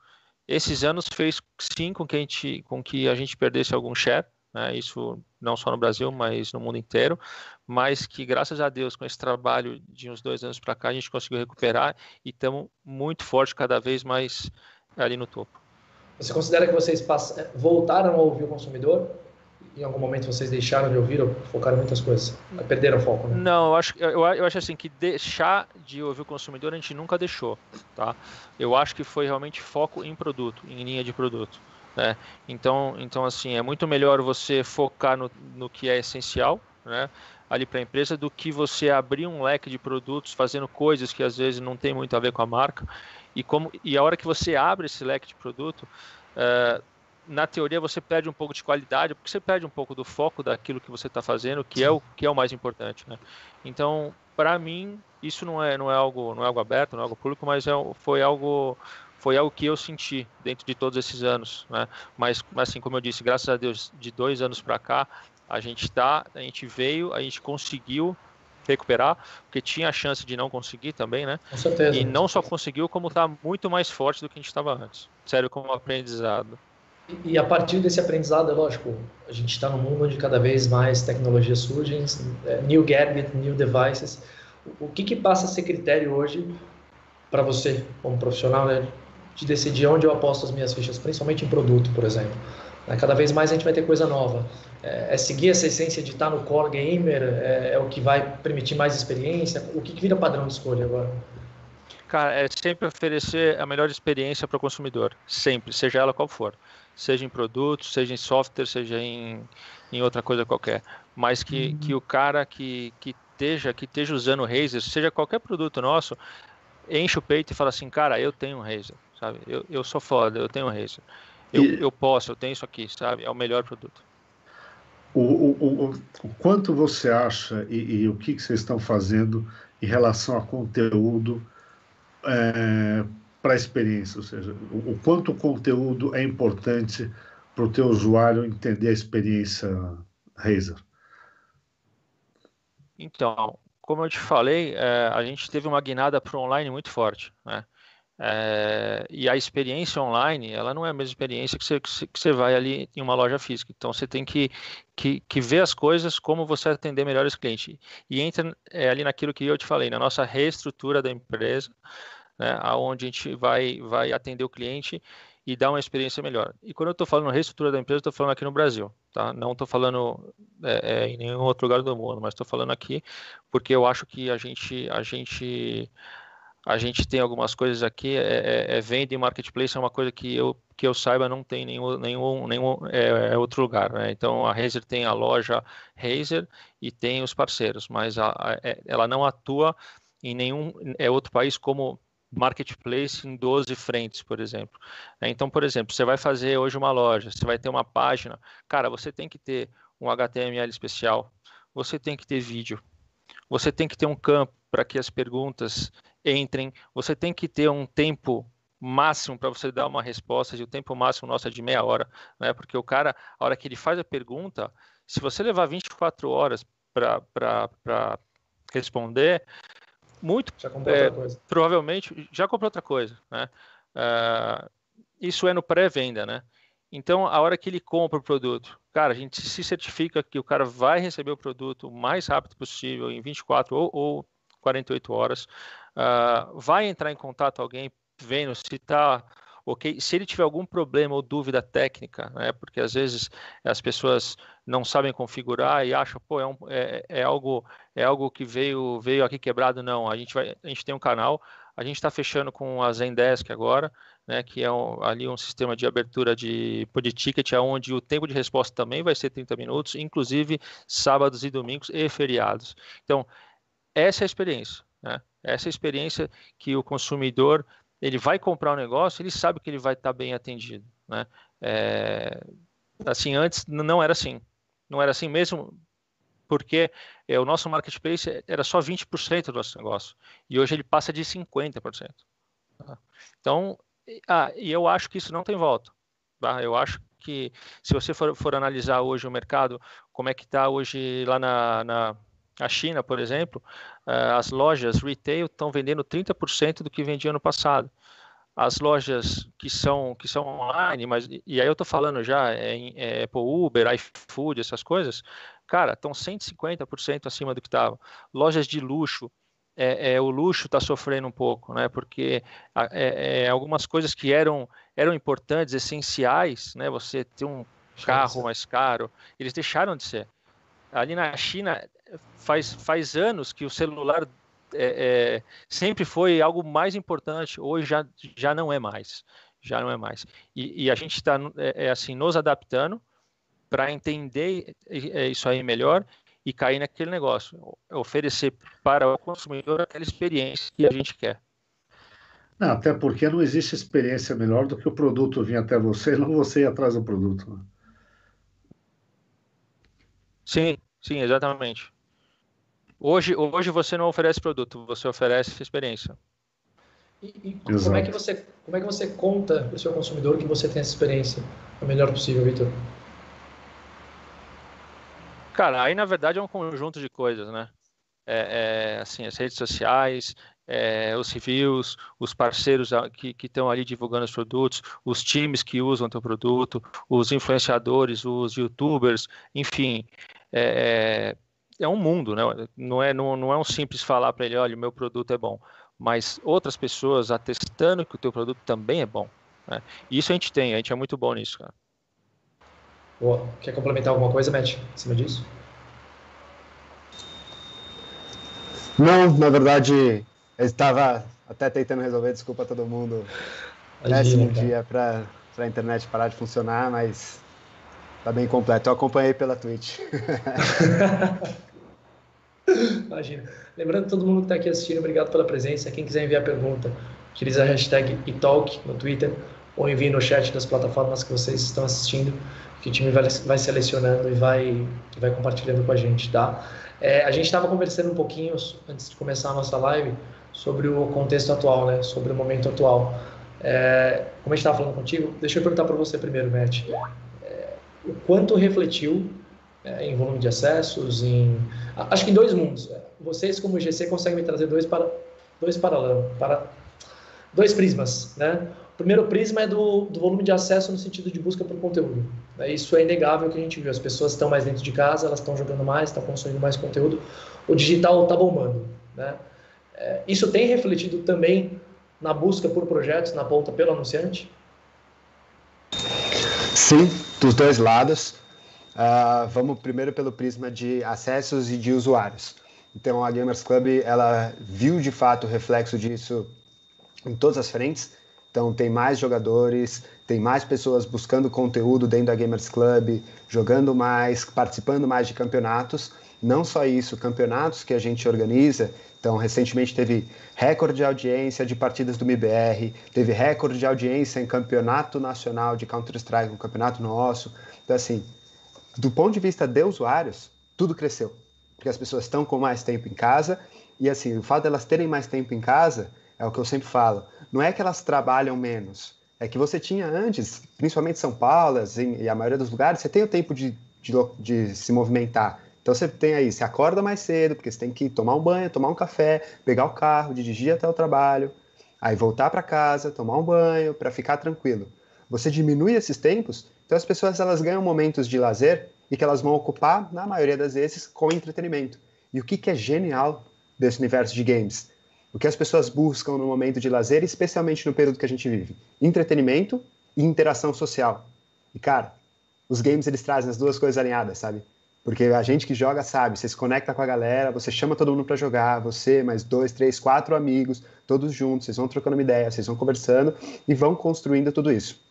esses anos fez sim com que a gente, com que a gente perdesse algum share, né? Isso não só no Brasil, mas no mundo inteiro, mas que graças a Deus com esse trabalho de uns dois anos para cá a gente conseguiu recuperar e estamos muito forte cada vez mais ali no topo. Você considera que vocês voltaram a ouvir o consumidor? Em algum momento vocês deixaram de ouvir ou focaram em muitas coisas? Perderam o foco, né? Não, eu acho, eu, eu acho assim que deixar de ouvir o consumidor a gente nunca deixou, tá? Eu acho que foi realmente foco em produto, em linha de produto, né? Então, então assim, é muito melhor você focar no, no que é essencial, né? ali para a empresa do que você abrir um leque de produtos fazendo coisas que às vezes não tem muito a ver com a marca e como e a hora que você abre esse leque de produto uh, na teoria você perde um pouco de qualidade, porque você perde um pouco do foco daquilo que você está fazendo, que é o que é o mais importante, né? Então, para mim, isso não é não é algo não é algo aberto, não é algo público, mas é, foi algo foi algo que eu senti dentro de todos esses anos, né? Mas assim como eu disse, graças a Deus, de dois anos para cá, a gente está, a gente veio, a gente conseguiu recuperar, porque tinha a chance de não conseguir também, né? Com certeza. E não só conseguiu, como está muito mais forte do que a gente estava antes. Sério, como aprendizado. E a partir desse aprendizado, é lógico, a gente está num mundo onde cada vez mais tecnologias surgem, é, new gadgets, new devices. O que, que passa a ser critério hoje para você, como profissional, né, de decidir onde eu aposto as minhas fichas, principalmente em produto, por exemplo? Né, cada vez mais a gente vai ter coisa nova. É, é seguir essa essência de estar no core gamer, é, é, o que vai permitir mais experiência? O que, que vira padrão de escolha agora? Cara, é sempre oferecer a melhor experiência para o consumidor, sempre, seja ela qual for seja em produtos, seja em software, seja em, em outra coisa qualquer. Mas que, uhum. que o cara que, que, esteja, que esteja usando o Razer, seja qualquer produto nosso, enche o peito e fala assim, cara, eu tenho um Razer, sabe? Eu, eu sou foda, eu tenho um Razer. Eu, e... eu posso, eu tenho isso aqui, sabe? É o melhor produto. O, o, o, o quanto você acha e, e, o que, que vocês estão fazendo em relação a conteúdo é, para a experiência, ou seja, o, o quanto o conteúdo é importante para o teu usuário entender a experiência Razer. Então, como eu te falei, é, a gente teve uma guinada para o online muito forte, né? É, e a experiência online, ela não é a mesma experiência que você, que você vai ali em uma loja física. Então, você tem que, que, que ver as coisas, como você atender melhor os clientes. E entra é, ali naquilo que eu te falei, na nossa reestrutura da empresa, né, aonde a gente vai, vai atender o cliente e dar uma experiência melhor. E quando eu estou falando reestrutura da empresa, estou falando aqui no Brasil, tá? Não estou falando é, é, em nenhum outro lugar do mundo, mas estou falando aqui porque eu acho que a gente, a gente, a gente tem algumas coisas aqui. É, é, é venda e marketplace é uma coisa que eu que eu saiba não tem nenhum, nenhum, nenhum é, é outro lugar. Né? Então a Razer tem a loja Razer e tem os parceiros, mas a, a, é, ela não atua em nenhum é outro país como marketplace em 12 frentes, por exemplo. Então, por exemplo, você vai fazer hoje uma loja, você vai ter uma página, cara, você tem que ter um HTML especial, você tem que ter vídeo, você tem que ter um campo para que as perguntas entrem, você tem que ter um tempo máximo para você dar uma resposta, e o tempo máximo nosso é de meia hora, né? Porque o cara, a hora que ele faz a pergunta, se você levar 24 horas para responder, muito já é, provavelmente já comprou outra coisa, né? Uh, isso é no pré-venda, né? Então, a hora que ele compra o produto, cara, a gente se certifica que o cara vai receber o produto o mais rápido possível, em 24 ou, ou 48 horas, uh, vai entrar em contato alguém vendo se está ok? Se ele tiver algum problema ou dúvida técnica, né, porque às vezes as pessoas não sabem configurar e acham, pô, é, um, é, é algo é algo que veio veio aqui quebrado, não. A gente vai, a gente tem um canal, a gente está fechando com a Zendesk agora, né, que é um, ali um sistema de abertura de, de ticket, onde o tempo de resposta também vai ser 30 minutos, inclusive sábados e domingos e feriados. Então, essa é a experiência. Né? Essa experiência que o consumidor ele vai comprar um negócio, ele sabe que ele vai estar bem atendido, né? É, assim, antes não era assim. Não era assim mesmo porque é, o nosso marketplace era só 20% do nosso negócio e hoje ele passa de 50%. Tá? Então, ah, e eu acho que isso não tem volta. Tá? Eu acho que se você for, for analisar hoje o mercado, como é que está hoje lá na, na, A China, por exemplo, uh, as lojas retail estão vendendo 30% do que vendiam no passado. As lojas que são que são online, mas e aí eu estou falando já em é, Apple Uber, iFood, essas coisas, cara, estão 150% acima do que estavam. Lojas de luxo, é, é, o luxo está sofrendo um pouco, né? Porque é, é, algumas coisas que eram eram importantes, essenciais, né? Você ter um carro mais caro, eles deixaram de ser. Ali na China faz, faz anos que o celular é, é, sempre foi algo mais importante, hoje já, já não é mais. Já não é mais. E, e a gente está é, é, assim, nos adaptando para entender é, isso aí melhor e cair naquele negócio, oferecer para o consumidor aquela experiência que a gente quer. Não, até porque não existe experiência melhor do que o produto vir até você não você ir atrás do produto. Né? Sim, sim, exatamente. Hoje, hoje você não oferece produto, você oferece experiência. E, e como, é que você, como é que você conta para o seu consumidor que você tem essa experiência o melhor possível, Vitor? Cara, aí na verdade é um conjunto de coisas, né? É, é, assim, as redes sociais, é, os reviews, os parceiros que estão ali divulgando os produtos, os times que usam o teu produto, os influenciadores, os youtubers, enfim, é, é, um mundo, né? Não é, não, não é um simples falar para ele, olha, o meu produto é bom, mas outras pessoas atestando que o teu produto também é bom. Né? Isso a gente tem, a gente é muito bom nisso, cara. Boa. Quer complementar alguma coisa, Matt, em cima disso? Não, na verdade, eu estava até tentando resolver, desculpa a todo mundo, péssimo dia para a internet parar de funcionar, mas tá bem completo. Eu acompanhei pela Twitch. Imagina. Lembrando todo mundo que está aqui assistindo, obrigado pela presença. Quem quiser enviar pergunta, utilize a hashtag italk no Twitter ou envie no chat das plataformas que vocês estão assistindo, que o time vai, vai selecionando e vai, vai compartilhando com a gente, tá? É, a gente estava conversando um pouquinho antes de começar a nossa live sobre o contexto atual, né? Sobre o momento atual. É, como a gente estava falando contigo, deixa eu perguntar para você primeiro, Matt. É, o quanto refletiu é, em volume de acessos, em acho que em dois mundos. É, vocês como GC conseguem me trazer dois para dois paralelos, para dois prismas, né? O primeiro prisma é do, do volume de acesso no sentido de busca por conteúdo. Né? Isso é inegável que a gente viu. As pessoas estão mais dentro de casa, elas estão jogando mais, estão consumindo mais conteúdo. O digital está bombando, né? É, isso tem refletido também na busca por projetos na ponta pelo anunciante? Sim, dos dois lados. Uh, vamos primeiro pelo prisma de acessos e de usuários. Então a Gamers Club ela viu de fato o reflexo disso em todas as frentes. Então tem mais jogadores, tem mais pessoas buscando conteúdo dentro da Gamers Club, jogando mais, participando mais de campeonatos. Não só isso, campeonatos que a gente organiza então, recentemente teve recorde de audiência de partidas do MIBR, teve recorde de audiência em campeonato nacional de Counter-Strike, um campeonato nosso. Então, assim, do ponto de vista de usuários, tudo cresceu, porque as pessoas estão com mais tempo em casa e, assim, o fato de elas terem mais tempo em casa é o que eu sempre falo. Não é que elas trabalham menos, é que você tinha antes, principalmente São Paulo assim, e a maioria dos lugares, você tem o tempo de, de, de se movimentar. Então você tem aí, você acorda mais cedo, porque você tem que tomar um banho, tomar um café, pegar o carro, dirigir até o trabalho, aí voltar para casa, tomar um banho, para ficar tranquilo. Você diminui esses tempos, então as pessoas elas ganham momentos de lazer e que elas vão ocupar, na maioria das vezes, com entretenimento. E o que, que é genial desse universo de games? O que as pessoas buscam no momento de lazer, especialmente no período que a gente vive? Entretenimento e interação social. E cara, os games eles trazem as duas coisas alinhadas, sabe? Porque a gente que joga sabe, você se conecta com a galera, você chama todo mundo para jogar, você, mais dois, três, quatro amigos, todos juntos, vocês vão trocando uma ideia, vocês vão conversando e vão construindo tudo isso.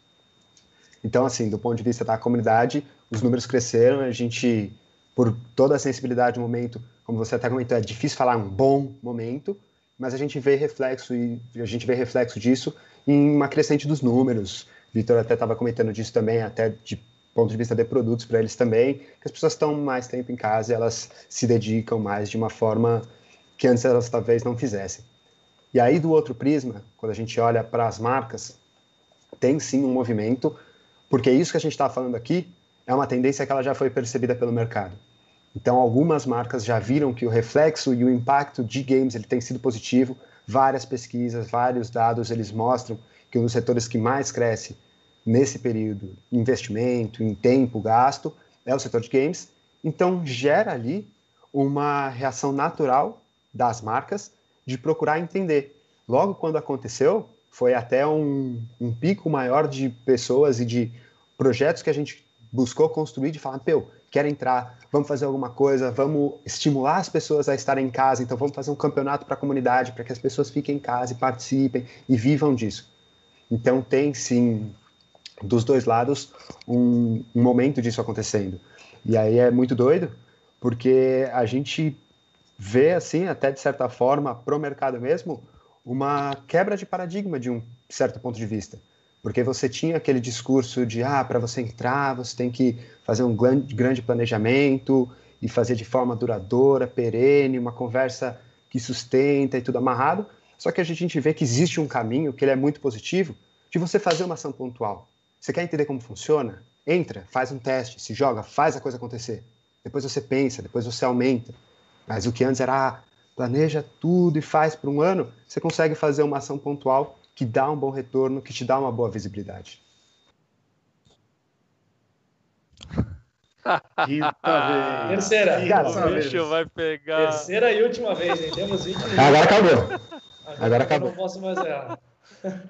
Então, assim, do ponto de vista da comunidade, os números cresceram, a gente, por toda a sensibilidade do momento, como você até comentou, é difícil falar um bom momento, mas a gente vê reflexo e a gente vê reflexo disso em uma crescente dos números. Vitor até estava comentando disso também, até de ponto de vista de produtos para eles também, que as pessoas estão mais tempo em casa e elas se dedicam mais de uma forma que antes elas talvez não fizessem. E aí, do outro prisma, quando a gente olha para as marcas, tem sim um movimento, porque isso que a gente está falando aqui é uma tendência que ela já foi percebida pelo mercado. Então, algumas marcas já viram que o reflexo e o impacto de games ele tem sido positivo. Várias pesquisas, vários dados, eles mostram que um dos setores que mais cresce nesse período, investimento, em tempo gasto, é o setor de games. Então, gera ali uma reação natural das marcas de procurar entender. Logo quando aconteceu, foi até um, um pico maior de pessoas e de projetos que a gente buscou construir, de falar, pô, quero entrar, vamos fazer alguma coisa, vamos estimular as pessoas a estarem em casa, então vamos fazer um campeonato para a comunidade, para que as pessoas fiquem em casa e participem e vivam disso. Então tem sim, dos dois lados, um, um momento disso acontecendo. E aí é muito doido, porque a gente vê, assim, até de certa forma, pro mercado mesmo, uma quebra de paradigma de um certo ponto de vista. Porque você tinha aquele discurso de, ah, para você entrar, você tem que fazer um grande planejamento e fazer de forma duradoura, perene, uma conversa que sustenta e tudo amarrado. Só que a gente vê que existe um caminho, que ele é muito positivo, de você fazer uma ação pontual. Você quer entender como funciona? Entra, faz um teste, se joga, faz a coisa acontecer. Depois você pensa, depois você aumenta. Mas o que antes era, ah, planeja tudo e faz por um ano, você consegue fazer uma ação pontual que dá um bom retorno, que te dá uma boa visibilidade. Quinta vez. Terceira. Quinta o bicho vai pegar. Terceira e última vez, hein? Temos 20 minutos. Agora acabou. Agora, Agora acabou. Não posso mais errar.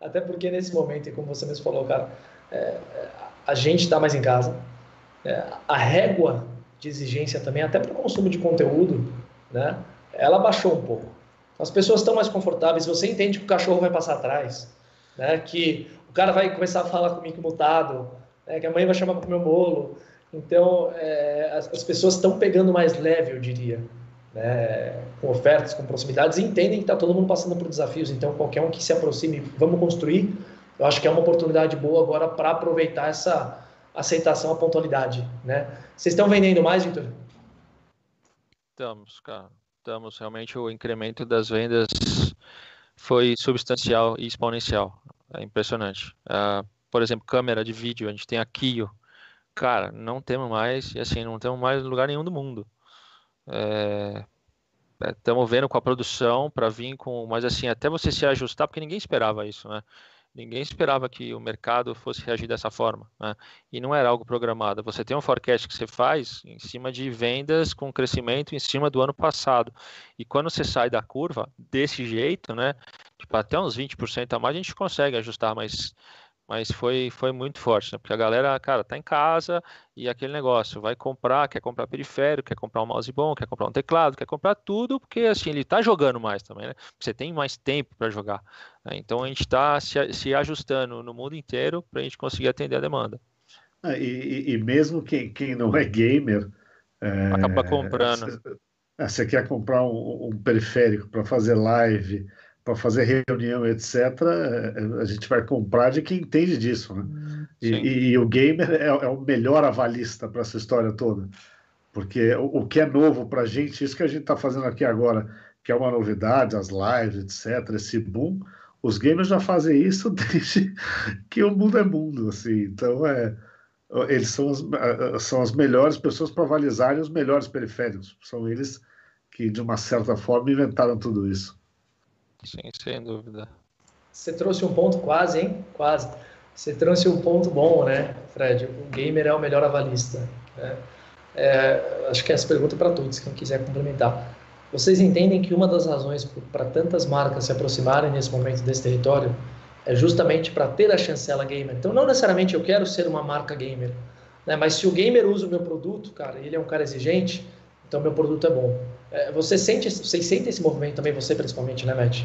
Até porque nesse momento, como você mesmo falou, cara, é, a gente está mais em casa. É, a régua de exigência também, até para o consumo de conteúdo, né? Ela baixou um pouco. As pessoas estão mais confortáveis, você entende que o cachorro vai passar atrás, né? que o cara vai começar a falar comigo mutado, né? que a mãe vai chamar para o bolo. Então, é, as, as, pessoas estão pegando mais leve, eu diria, né? com ofertas, com proximidades, e entendem que está todo mundo passando por desafios. Então, qualquer um que se aproxime, vamos construir, eu acho que é uma oportunidade boa agora para aproveitar essa aceitação, a pontualidade. Né? Vocês estão vendendo mais, Vitor? Estamos, cara estamos, realmente o incremento das vendas foi substancial e exponencial. É impressionante. Uh, por exemplo, câmera de vídeo, a gente tem a Kio. Cara, não temos mais, e assim, não temos mais lugar nenhum do mundo. Estamos é, é, vendo com a produção para vir com, mas assim, até você se ajustar, porque ninguém esperava isso, né? Ninguém esperava que o mercado fosse reagir dessa forma, né? E não era algo programado. Você tem um forecast que você faz em cima de vendas com crescimento em cima do ano passado. E quando você sai da curva desse jeito, né? Tipo, até uns 20% a mais a gente consegue ajustar, mas mas foi, foi muito forte, né? Porque a galera, cara, tá em casa e aquele negócio, vai comprar, quer comprar periférico, quer comprar um mouse bom, quer comprar um teclado, quer comprar tudo, porque assim, ele tá jogando mais também, né? Você tem mais tempo para jogar. Né? Então a gente está se, se ajustando no mundo inteiro para a gente conseguir atender a demanda. Ah, e, e, mesmo quem, quem não é gamer. É, Acaba comprando. Você quer comprar um, um periférico para fazer live para fazer reunião, etc., é, a gente vai comprar de quem entende disso. Né? E, e, e, o gamer é, é, o melhor avalista para essa história toda. Porque o, o que é novo para a gente, isso que a gente está fazendo aqui agora, que é uma novidade, as lives, etc., esse boom, os gamers já fazem isso desde que o mundo é mundo. Assim. Então, é, eles são as, são as melhores pessoas para avalizarem os melhores periféricos. São eles que, de uma certa forma, inventaram tudo isso. Sim, sem dúvida. Você trouxe um ponto quase, hein? Quase. Você trouxe um ponto bom, né, Fred? O gamer é o melhor avalista. Né? É, acho que essa pergunta é para todos, quem quiser complementar. Vocês entendem que uma das razões para tantas marcas se aproximarem nesse momento desse território é justamente para ter a chancela gamer. Então, não necessariamente eu quero ser uma marca gamer, né? mas se o gamer usa o meu produto, cara, ele é um cara exigente, então meu produto é bom. É, você sente, esse movimento também, você principalmente, né, Matt?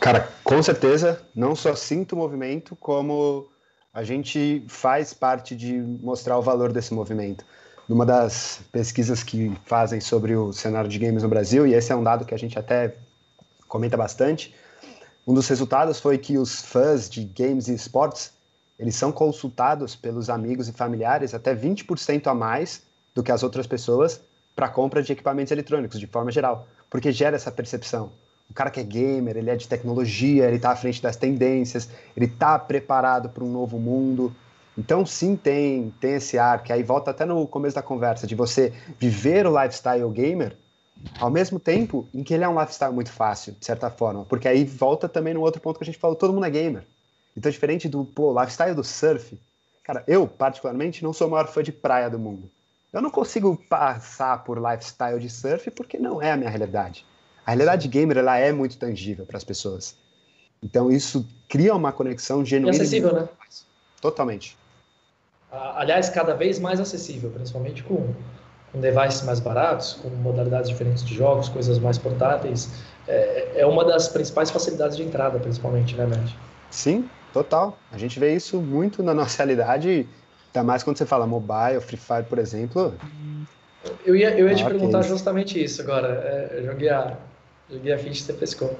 Cara, com certeza, não só sinto o movimento, como a gente faz parte de mostrar o valor desse movimento. Numa das pesquisas que fazem sobre o cenário de games no Brasil, e esse é um dado que a gente até comenta bastante, um dos resultados foi que os fãs de games e esportes, eles são consultados pelos amigos e familiares até 20% a mais do que as outras pessoas para compra de equipamentos eletrônicos, de forma geral, porque gera essa percepção. O cara que é gamer, ele é de tecnologia, ele está à frente das tendências, ele está preparado para um novo mundo. Então, sim, tem, tem esse ar, que aí volta até no começo da conversa, de você viver o lifestyle gamer, ao mesmo tempo em que ele é um lifestyle muito fácil, de certa forma, porque aí volta também no outro ponto que a gente falou, todo mundo é gamer. Então, diferente do pô, lifestyle do surf, cara, eu, particularmente, não sou o maior fã de praia do mundo. Eu não consigo passar por lifestyle de surf porque não é a minha realidade. A realidade gamer, ela é muito tangível para as pessoas. Então, isso cria uma conexão genuína. E acessível, né? Totalmente aliás, cada vez mais acessível, principalmente com, com devices mais baratos, com modalidades diferentes de jogos, coisas mais portáteis. É, é uma das principais facilidades de entrada, principalmente, né, Matt? Sim, total. A gente vê isso muito na nossa realidade, ainda mais quando você fala mobile, Free Fire, por exemplo. Eu ia, eu ia te perguntar justamente isso agora. É, joguei, a, joguei a ficha e você pescou.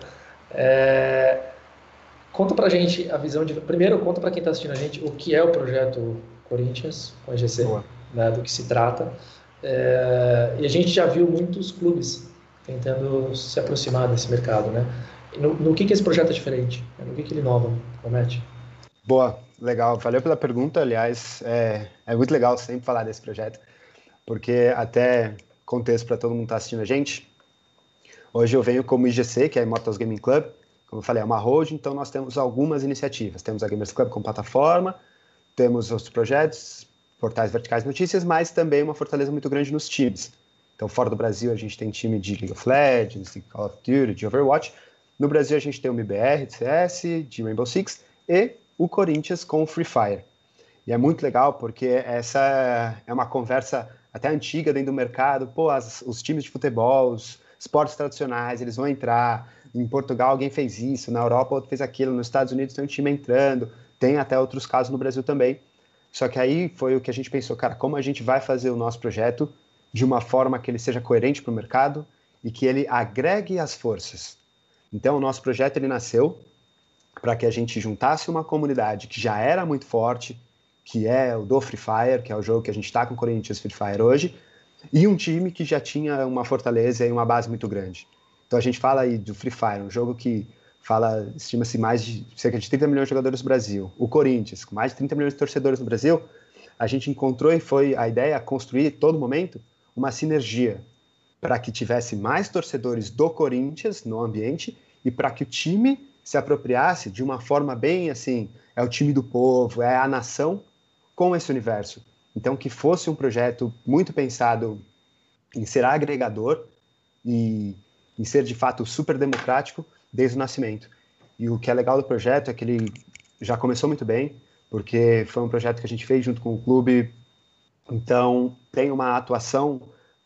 É, conta pra gente a visão de. Primeiro, conta pra quem tá assistindo a gente o que é o projeto Corinthians, com a GC, né, do que se trata. É, e a gente já viu muitos clubes tentando se aproximar desse mercado, né? No, no que, que esse projeto é diferente? No que, que ele inova, promete? Boa, legal. Valeu pela pergunta. Aliás, é, é muito legal sempre falar desse projeto, porque até contexto para todo mundo que está assistindo a gente. Hoje eu venho como IGC, que é Immortals Gaming Club. Como eu falei, é uma holding, então nós temos algumas iniciativas. Temos a Gamers Club como plataforma, temos outros projetos, portais verticais notícias, mas também uma fortaleza muito grande nos times. Então, fora do Brasil, a gente tem time de League of Legends, de Call of Duty, de Overwatch. No Brasil, a gente tem o MBR, de CS, de Rainbow Six e o Corinthians com o Free Fire. E é muito legal porque essa é uma conversa até antiga dentro do mercado. Pô, as, os times de futebol, os esportes tradicionais, eles vão entrar. Em Portugal alguém fez isso, na Europa outro fez aquilo, nos Estados Unidos tem um time entrando. Tem até outros casos no Brasil também. Só que aí foi o que a gente pensou, cara, como a gente vai fazer o nosso projeto de uma forma que ele seja coerente para o mercado e que ele agregue as forças. Então, o nosso projeto ele nasceu para que a gente juntasse uma comunidade que já era muito forte, que é o do Free Fire, que é o jogo que a gente está com o Corinthians Free Fire hoje, e um time que já tinha uma fortaleza e uma base muito grande. Então a gente fala aí do Free Fire, um jogo que fala, estima-se mais de cerca de 30 milhões de jogadores no Brasil. O Corinthians, com mais de 30 milhões de torcedores no Brasil, a gente encontrou e foi a ideia construir todo momento uma sinergia para que tivesse mais torcedores do Corinthians no ambiente e para que o time se apropriasse de uma forma bem assim, é o time do povo, é a nação com esse universo. Então que fosse um projeto muito pensado em ser agregador e em ser de fato super democrático desde o nascimento. E o que é legal do projeto é que ele já começou muito bem, porque foi um projeto que a gente fez junto com o clube, então tem uma atuação,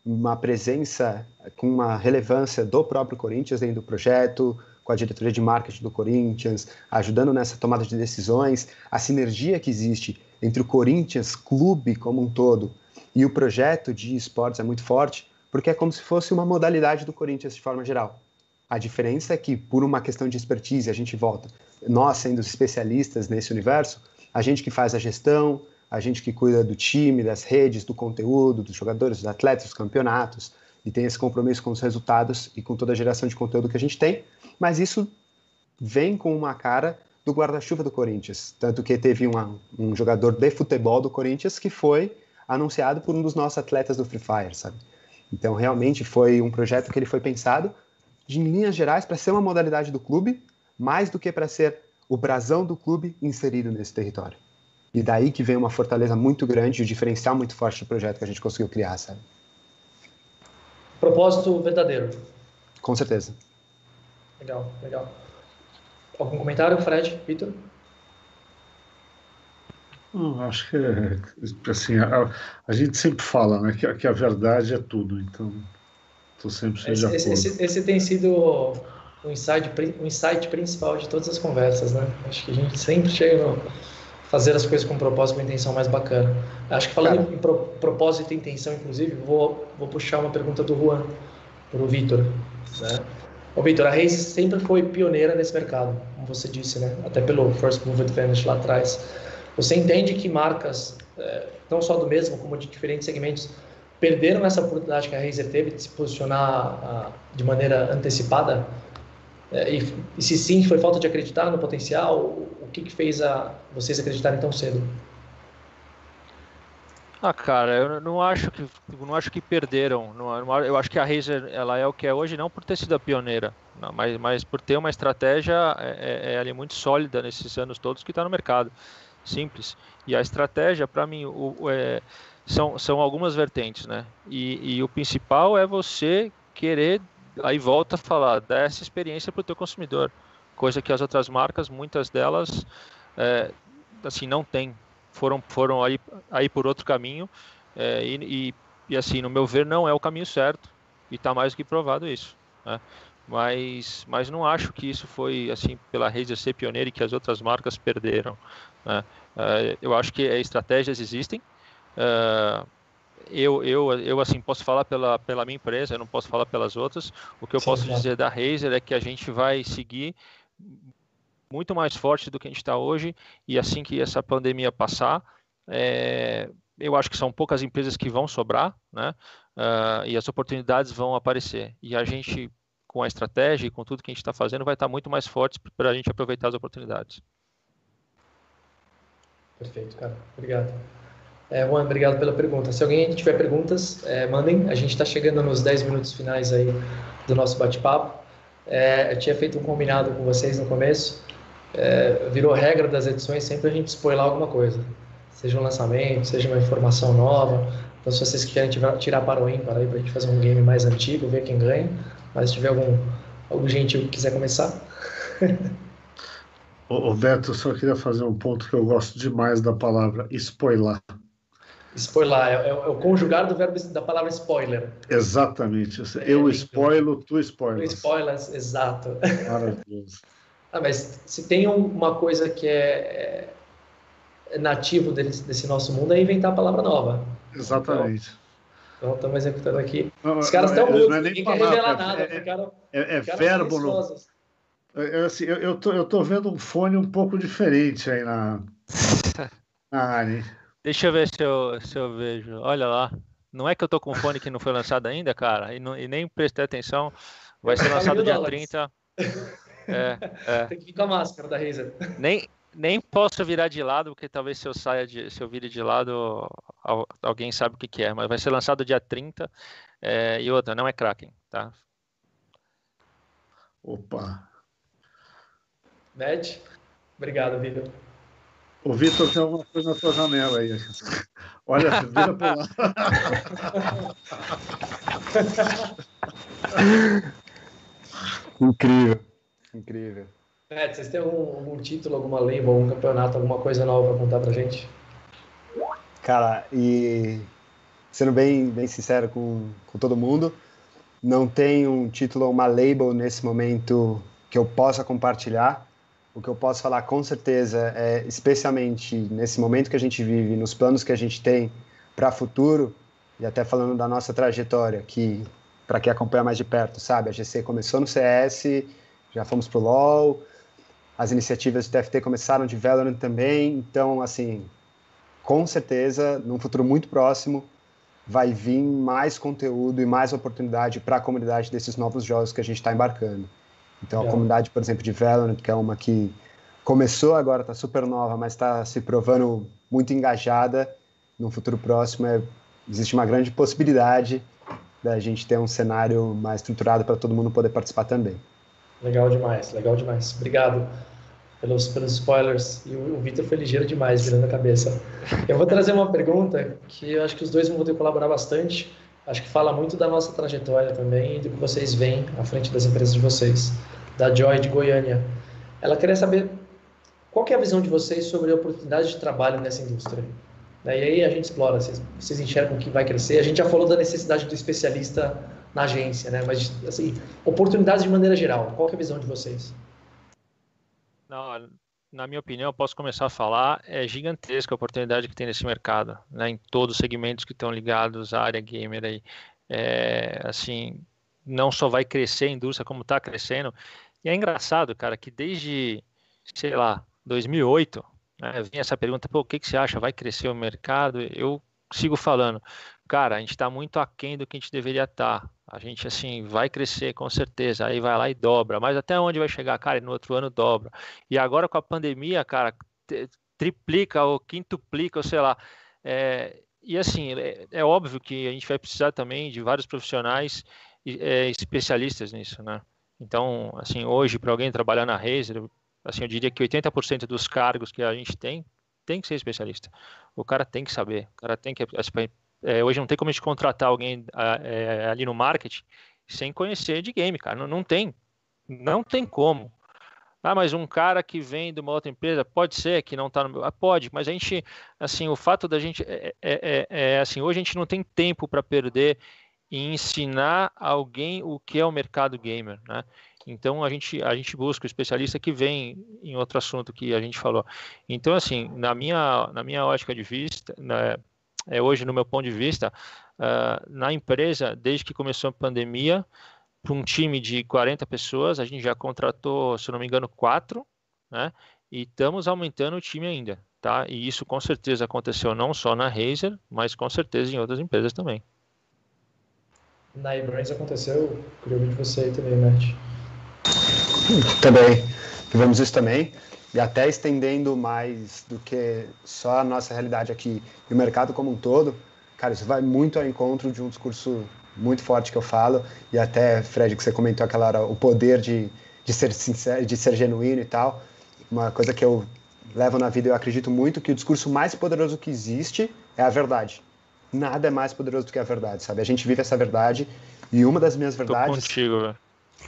uma presença com uma relevância do próprio Corinthians dentro do projeto, com a diretoria de marketing do Corinthians, ajudando nessa tomada de decisões, a sinergia que existe entre o Corinthians clube como um todo e o projeto de esportes é muito forte, porque é como se fosse uma modalidade do Corinthians de forma geral. A diferença é que, por uma questão de expertise, a gente volta. Nós, sendo especialistas nesse universo, a gente que faz a gestão, a gente que cuida do time, das redes, do conteúdo, dos jogadores, dos atletas, dos campeonatos, e tem esse compromisso com os resultados e com toda a geração de conteúdo que a gente tem, mas isso vem com uma cara do guarda-chuva do Corinthians. Tanto que teve uma, um jogador de futebol do Corinthians que foi anunciado por um dos nossos atletas do Free Fire, sabe? Então, realmente foi um projeto que ele foi pensado de, em linhas gerais, para ser uma modalidade do clube, mais do que para ser o brasão do clube inserido nesse território. E daí que vem uma fortaleza muito grande e um diferencial muito forte do projeto que a gente conseguiu criar, sabe? Propósito verdadeiro. Com certeza. Legal, legal. Algum comentário, Fred, Vitor? Acho que assim a, a, gente sempre fala, né, que, que a verdade é tudo. Então Estou sempre esse, esse, esse, esse, tem sido o insight, o insight principal de todas as conversas, né? Acho que a gente sempre chega no fazer as coisas com propósito, com intenção mais bacana. Acho que falando Cara. em pro, propósito e intenção, inclusive, vou, vou puxar uma pergunta do Juan para o Vitor. Né? Ô, Vitor, a Reis sempre foi pioneira nesse mercado, como você disse, né? Até pelo First Move Advantage lá atrás. Você entende que marcas, é, não só do mesmo, como de diferentes segmentos, perderam essa oportunidade que a Razer teve de se posicionar uh, de maneira antecipada? É, e, e, se sim, foi falta de acreditar no potencial? O, que, que fez a, vocês acreditarem tão cedo? Ah, cara, eu não acho que não acho que perderam. Eu acho que a Razer ela é o que é hoje não por ter sido a pioneira, mas, mas por ter uma estratégia é, é, é muito sólida nesses anos todos que está no mercado, simples. E a estratégia, para mim, o, o, é, são, são algumas vertentes, né? E, e o principal é você querer aí volta a falar dessa experiência para o teu consumidor, coisa que as outras marcas, muitas delas, é, assim não têm foram, foram aí, aí por outro caminho é, e, e, assim, no meu ver, não é o caminho certo e está mais do que provado isso. Né? Mas, mas não acho que isso foi assim pela Razer ser pioneira e que as outras marcas perderam. Né? É, eu acho que estratégias existem. Eu, eu, eu assim posso falar pela, pela minha empresa, eu não posso falar pelas outras. O que eu Sim, posso claro. dizer da Razer é que a gente vai seguir muito mais forte do que a gente está hoje e assim que essa pandemia passar, é, eu acho que são poucas empresas que vão sobrar, né? Uh, e as oportunidades vão aparecer. E a gente, com a estratégia e com tudo que a gente está fazendo, vai estar tá muito mais forte para a gente aproveitar as oportunidades. Perfeito, cara. Obrigado. É, Juan, obrigado pela pergunta. Se alguém tiver perguntas, é, mandem. A gente está chegando nos 10 minutos finais aí do nosso bate-papo. É, eu tinha feito um combinado com vocês no começo é, virou regra das edições sempre a gente spoiler alguma coisa. Seja um lançamento, seja uma informação nova. Então, se vocês querem tirar para o ímpar aí para a gente fazer um game mais antigo, ver quem ganha. Mas se tiver algum, algum gentil que quiser começar. Ô, Beto, só queria fazer um ponto que eu gosto demais da palavra spoiler. Spoiler, é, é, é, o conjugar do verbo da palavra spoiler. Exatamente. Eu é, spoilo, tu spoilas. Tu spoilas, exato. Maravilhoso. Ah, mas se tem uma coisa que é, é nativo desse, desse, nosso mundo é inventar a palavra nova. Exatamente. Então, estamos executando aqui. Não, Os caras estão mudos, é ninguém palavra, quer revelar nada. É, ficaram, é, verbo. No, é, assim, eu, eu, tô, eu tô vendo um fone um pouco diferente aí na, na área. Deixa eu ver se eu, se eu vejo. Olha lá. Não é que eu tô com um fone que não foi lançado ainda, cara, e, não, e nem prestei atenção. Vai ser lançado dia dólares. 30. É, é. Tem que ir com a máscara da Razer. Nem, nem posso virar de lado, porque talvez se eu saia de, se eu vire de lado, alguém sabe o que, que é, mas vai ser lançado dia 30. É, e outra, não é Kraken, tá? Opa. Med, obrigado, Vitor. O Vitor tem alguma coisa na tua janela aí. Olha, vira para lá. Incrível. Incrível. É, vocês têm algum, algum título, alguma label, algum campeonato, alguma coisa nova para contar pra gente? Cara, e sendo bem, bem sincero com, com todo mundo, não tem um título ou uma label nesse momento que eu possa compartilhar. O que eu posso falar com certeza é, especialmente nesse momento que a gente vive, nos planos que a gente tem para futuro, e até falando da nossa trajetória, que para quem acompanha mais de perto, sabe, a GC começou no CS, já fomos pro LoL, as iniciativas de TFT começaram de Valorant também, então, assim, com certeza, num futuro muito próximo, vai vir mais conteúdo e mais oportunidade para a comunidade desses novos jogos que a gente está embarcando. Então, a comunidade, por exemplo, de Valorant, que é uma que começou agora, está super nova, mas está se provando muito engajada, no futuro próximo é, existe uma grande possibilidade da gente ter um cenário mais estruturado para todo mundo poder participar também. Legal demais, legal demais. Obrigado pelos, pelos spoilers. E o, o Vitor foi ligeiro demais, virando a cabeça. Eu vou trazer uma pergunta que eu acho que os dois vão poder colaborar bastante. Acho que fala muito da nossa trajetória também e do que vocês veem à frente das empresas de vocês. Da Joy de Goiânia. Ela queria saber qual é a visão de vocês sobre a oportunidade de trabalho nessa indústria. E aí a gente explora, vocês, vocês enxergam que vai crescer. A gente já falou da necessidade do especialista na agência, né? Mas, assim, oportunidades de maneira geral, qual é a visão de vocês? Não, na minha opinião, posso começar a falar, é gigantesca a oportunidade que tem nesse mercado, né? Em todos os segmentos que estão ligados à área gamer aí. É, assim, não só vai crescer a indústria como está crescendo. E é engraçado, cara, que desde, sei lá, 2008, né, essa pergunta, pô, o que, que você acha? Vai crescer o mercado? Eu sigo falando, cara, a gente está muito aquém do que a gente deveria estar. Tá. A gente, assim, vai crescer com certeza, aí vai lá e dobra, mas até onde vai chegar, cara? E no outro ano dobra. E agora com a pandemia, cara, triplica ou quintuplica, ou sei lá. É, e assim, é, é, óbvio que a gente vai precisar também de vários profissionais é, especialistas nisso, né? Então, assim, hoje, para alguém trabalhar na Razer, assim, eu diria que 80% dos cargos que a gente tem, tem que ser especialista. O cara tem que saber, o cara tem que... É, hoje não tem como a gente contratar alguém é, ali no marketing sem conhecer de game, cara. Não, não tem. Não tem como. Ah, mas um cara que vem de uma outra empresa, pode ser que não está no meu. Ah, pode, mas a gente, assim, o fato da gente. É, é, é, é assim, hoje a gente não tem tempo para perder em ensinar alguém o que é o mercado gamer, né? Então a gente, a gente busca o especialista que vem em outro assunto que a gente falou. Então, assim, na minha, na minha ótica de vista, né, é, hoje, no meu ponto de vista, uh, na empresa, desde que começou a pandemia, para um time de 40 pessoas, a gente já contratou, se não me engano, quatro, né? E estamos aumentando o time ainda, tá? E isso com certeza aconteceu não só na Razer, mas com certeza em outras empresas também. Na eBrands aconteceu, de você aí também, Matt. Também. Tivemos isso também. E até estendendo mais do que só a nossa realidade aqui e o mercado como um todo, cara, isso vai muito ao encontro de um discurso muito forte que eu falo, e até, Fred, que você comentou aquela hora, o poder de, de ser sincero, de ser genuíno e tal. Uma coisa que eu levo na vida, eu acredito muito que o discurso mais poderoso que existe é a verdade. Nada é mais poderoso do que a verdade, sabe? A gente vive essa verdade e uma das minhas verdades. Tô contigo, velho.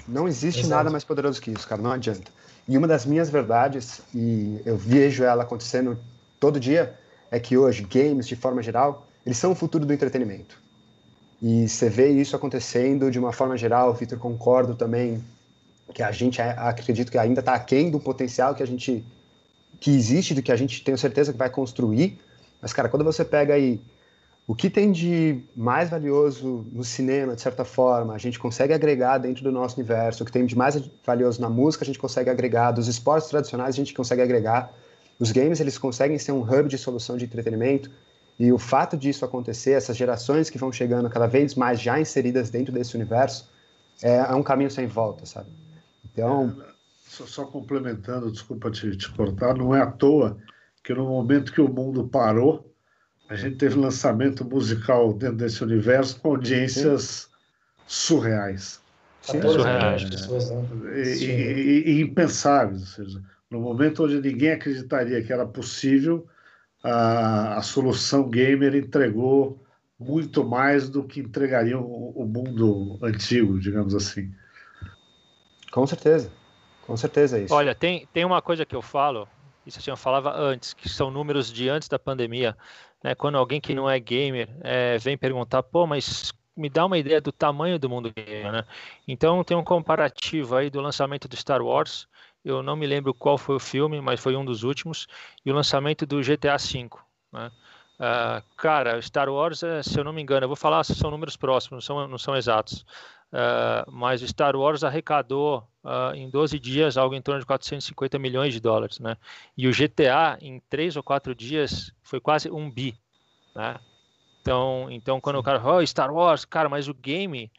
Não existe Exato. nada mais poderoso que isso, cara, não adianta. E uma das minhas verdades, e eu vejo ela acontecendo todo dia, é que hoje games, de forma geral, eles são o futuro do entretenimento. E você vê isso acontecendo de uma forma geral, Vitor, concordo também que a gente acredito que ainda está aquém do potencial que a gente que existe, do que a gente tem certeza que vai construir. Mas, cara, quando você pega aí o que tem de mais valioso no cinema, de certa forma, a gente consegue agregar dentro do nosso universo, o que tem de mais valioso na música, a gente consegue agregar, dos esportes tradicionais, a gente consegue agregar. Os games, eles conseguem ser um hub de solução de entretenimento. E o fato disso acontecer, essas gerações que vão chegando cada vez mais já inseridas dentro desse universo, é, é um caminho sem volta, sabe? Então. É, só, só, complementando, desculpa te, te cortar, não é à toa que no momento que o mundo parou, a gente teve lançamento musical dentro desse universo com audiências Sim. surreais. Sim, surreais. É, e, e, e, impensáveis. Ou seja, no momento onde ninguém acreditaria que era possível, a, a solução gamer entregou muito mais do que entregaria o, o mundo antigo, digamos assim. Com certeza, com certeza é isso. Olha, tem, tem uma coisa que eu falo, isso assim, eu falava antes, que são números de antes da pandemia, né? Quando alguém que não é gamer é, vem perguntar, pô, mas me dá uma ideia do tamanho do mundo gamer, né? Então tem um comparativo aí do lançamento do Star Wars eu não me lembro qual foi o filme, mas foi um dos últimos, e o lançamento do GTA V. Né? Uh, cara, Star Wars, é, se eu não me engano, eu vou falar se são números próximos, não são, não são exatos, uh, mas o Star Wars arrecadou uh, em 12 dias algo em torno de 450 milhões de dólares, né? E o GTA, em 3 ou 4 dias, foi quase um bi, né? Então, então quando o cara, oh, Star Wars, cara, mas o game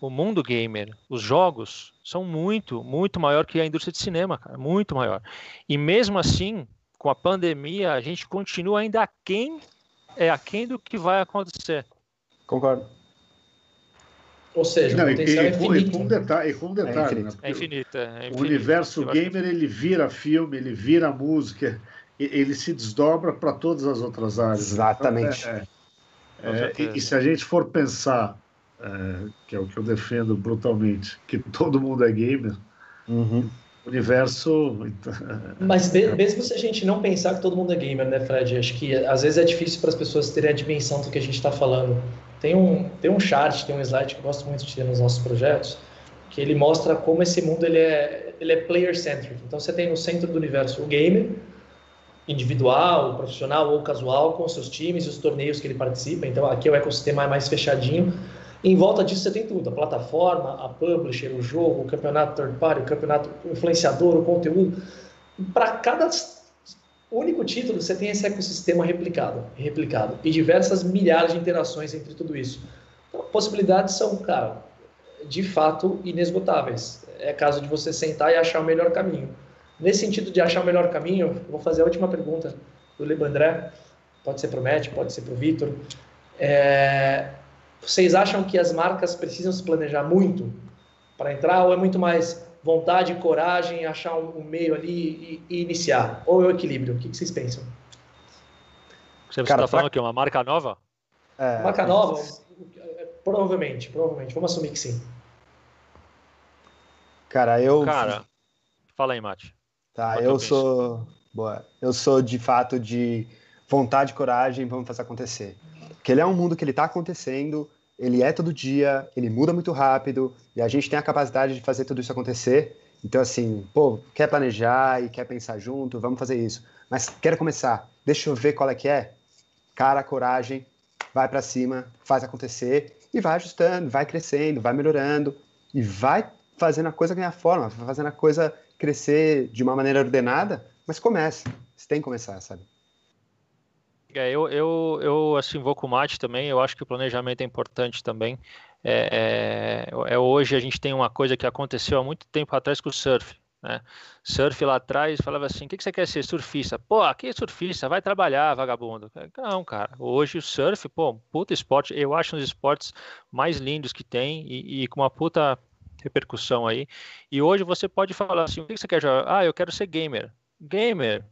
o mundo gamer, os jogos, são muito, muito maior que a indústria de cinema, cara, muito maior. E mesmo assim, com a pandemia, a gente continua ainda aquém, é aquém do que vai acontecer. Concordo. Ou seja, Não, o potencial e, é infinito. E com um detalhe, e com um detalhe é infinito. Né? É infinito, é infinito. O universo gamer, ele vira filme, ele vira música, ele se desdobra para todas as outras áreas. Exatamente. Então, é, é, e, e se a gente for pensar é, que é o que eu defendo brutalmente, que todo mundo é gamer. Uhum. Universo. Mas mesmo se a gente não pensar que todo mundo é gamer, né, Fred? Acho que às vezes é difícil para as pessoas terem a dimensão do que a gente está falando. Tem um, tem um chart, tem um slide que eu gosto muito de ter nos nossos projetos, que ele mostra como esse mundo ele é, ele é player-centric. Então você tem no centro do universo o gamer, individual, profissional ou casual, com seus times e os torneios que ele participa. Então aqui é o ecossistema mais fechadinho em volta disso você tem tudo, a plataforma, a publisher, o jogo, o campeonato third party, o campeonato influenciador, o conteúdo. Para cada único título você tem esse ecossistema replicado, replicado e diversas milhares de interações entre tudo isso. Então, possibilidades são, cara, de fato inesgotáveis. É caso de você sentar e achar o melhor caminho. Nesse sentido de achar o melhor caminho, vou fazer a última pergunta do Lebandré. pode ser para o Matt, pode ser para o Vitor. É, vocês acham que as marcas precisam se planejar muito para entrar ou é muito mais vontade, coragem, achar um, um meio ali e, e, iniciar? Ou é o equilíbrio? O que, que vocês pensam? Você está falando pra... que é uma marca nova? É... Marca nova? Provavelmente, provavelmente. Vamos assumir que sim. Cara, eu. Cara, fala aí, Mate. Tá, eu sou. Boa. Eu sou de fato de vontade, coragem, vamos fazer acontecer. Porque ele é um mundo que ele está acontecendo, ele é todo dia, ele muda muito rápido, e a gente tem a capacidade de fazer tudo isso acontecer. Então, assim, pô, quer planejar e quer pensar junto, vamos fazer isso. Mas quero começar, deixa eu ver qual é que é. Cara, coragem, vai para cima, faz acontecer e vai ajustando, vai crescendo, vai melhorando e vai fazendo a coisa ganhar forma, vai fazendo a coisa crescer de uma maneira ordenada, mas comece. Você tem que começar, sabe? É, eu, eu, eu assim vou com o Mate também. Eu acho que o planejamento é importante também. É, é, é, hoje a gente tem uma coisa que aconteceu há muito tempo atrás com o surf. Né? Surf lá atrás falava assim: o que, que você quer ser? Surfista? Pô, aqui é surfista, vai trabalhar, vagabundo. Não, cara. Hoje o surf, pô, puta esporte. Eu acho um dos esportes mais lindos que tem e, e com uma puta repercussão aí. E hoje você pode falar assim: o que, que você quer jogar? Ah, eu quero ser gamer. Gamer.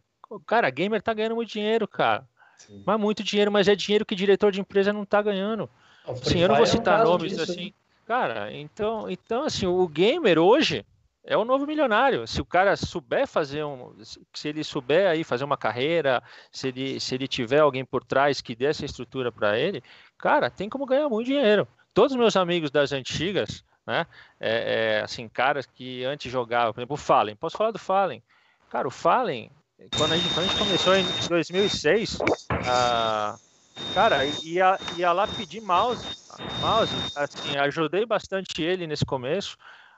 Cara, gamer tá ganhando muito dinheiro, cara. Sim. Mas muito dinheiro, mas é dinheiro que diretor de empresa não está ganhando. Sim, eu não vou citar é um nomes disso, assim. Cara, então, então assim, o gamer hoje é o novo milionário. Se o cara souber fazer um, se ele souber aí fazer uma carreira, se ele, se ele tiver alguém por trás que dê essa estrutura para ele, cara, tem como ganhar muito dinheiro. Todos os meus amigos das antigas, né, é, é, assim, caras que antes jogavam, por exemplo, o Fallen. Posso falar do Fallen? Cara, o Fallen quando a gente, quando a gente começou em 2006, ah, cara, ia, ia lá pedir mouse, mouse, assim, ajudei bastante ele nesse começo.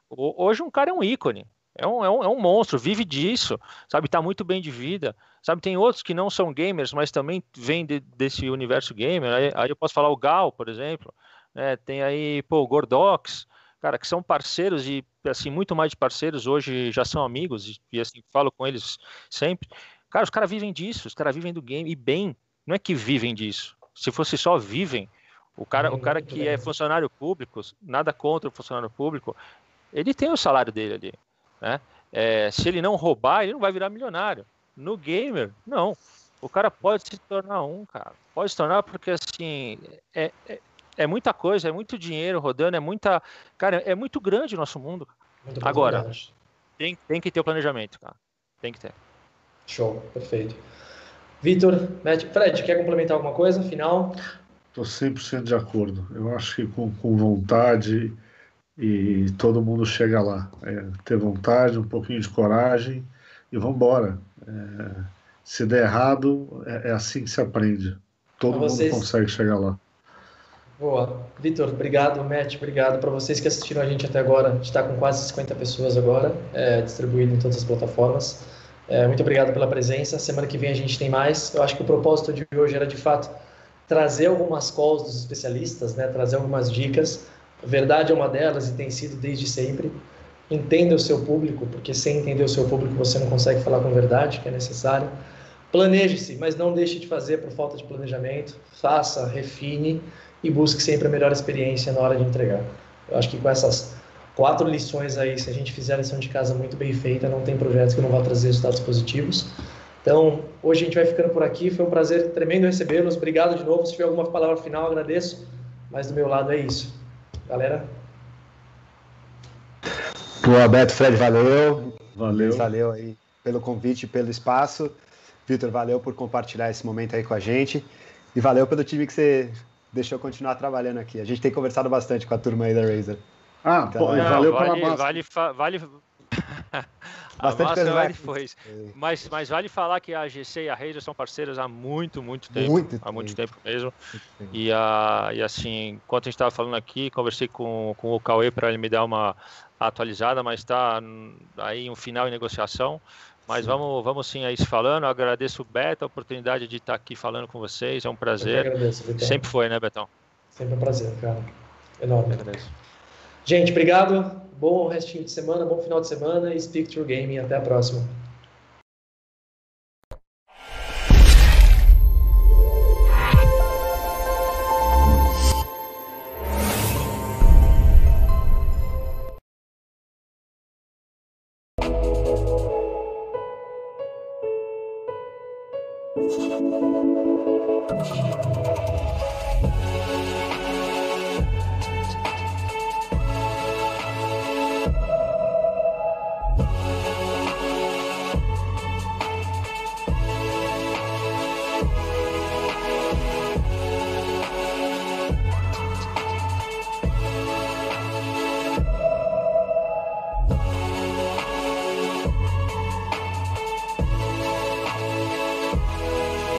Hoje um cara é um ícone, é um, é um, é um monstro, vive disso, sabe, tá muito bem de vida, sabe, tem outros que não são gamers, mas também vêm de, desse universo gamer, aí, aí, eu posso falar o Gal, por exemplo, né, tem aí, pô, o Gordox, cara, que são parceiros e assim muito mais de parceiros hoje já são amigos e, e assim falo com eles sempre. Cara, os caras vivem disso, os caras vivem do game e bem. Não é que vivem disso. Se fosse só vivem, o cara, o cara que é funcionário público, nada contra o funcionário público, ele tem o salário dele ali, né? É, se ele não roubar, ele não vai virar milionário. No gamer, não. O cara pode se tornar um, cara. Pode se tornar porque assim é, é, é muita coisa, é muito dinheiro rodando, é muita. Cara, é muito grande o nosso mundo. Agora, tem, tem que ter o planejamento, cara. Tem que ter. Show, perfeito. Vitor, Fred, quer complementar alguma coisa? Final? Estou 100% de acordo. Eu acho que com, com vontade e todo mundo chega lá. É, ter vontade, um pouquinho de coragem e vamos embora. É, se der errado, é, é, assim que se aprende. Todo mundo vocês... consegue chegar lá. Boa. Vitor, obrigado. Matt, obrigado. Para vocês que assistiram a gente até agora, a gente está com quase 50 pessoas agora, é, distribuído em todas as plataformas. É, muito obrigado pela presença. Semana que vem a gente tem mais. Eu acho que o propósito de hoje era, de fato, trazer algumas calls dos especialistas, né? trazer algumas dicas. Verdade é uma delas e tem sido desde sempre. Entenda o seu público, porque sem entender o seu público você não consegue falar com verdade, que é necessário. Planeje-se, mas não deixe de fazer por falta de planejamento. Faça, refine e busque sempre a melhor experiência na hora de entregar. Eu acho que com essas quatro lições aí, se a gente fizer a lição de casa muito bem feita, não tem projetos que não vão trazer resultados positivos. Então, hoje a gente vai ficando por aqui. Foi um prazer tremendo recebê-los. Obrigado de novo. Se tiver alguma palavra final, agradeço. Mas do meu lado é isso. Galera. Boa, Beto, Fred, valeu. Valeu. Valeu aí pelo convite, pelo espaço. Vitor, valeu por compartilhar esse momento aí com a gente. E valeu pelo time que você deixou eu continuar trabalhando aqui. A gente tem conversado bastante com a turma aí da Razer. Ah, então, pô, não, valeu vale, pela massa. Vale, vale... Bastante massa vale foi. Mas, mas vale falar que a GC e a Razer são parceiras há muito, muito tempo. Muito há muito tempo, tempo mesmo. Muito e, a, e assim, enquanto a gente estava falando aqui, conversei com, com o Cauê para ele me dar uma atualizada, mas está aí um final em negociação. Mas vamos, vamos sim aí se falando. Eu agradeço o Beto a oportunidade de estar aqui falando com vocês. É um prazer. Agradeço, Sempre foi, né, Betão? Sempre um prazer, cara. Enorme. Gente, obrigado. Bom restinho de semana, bom final de semana e Speak True Gaming. Até a próxima.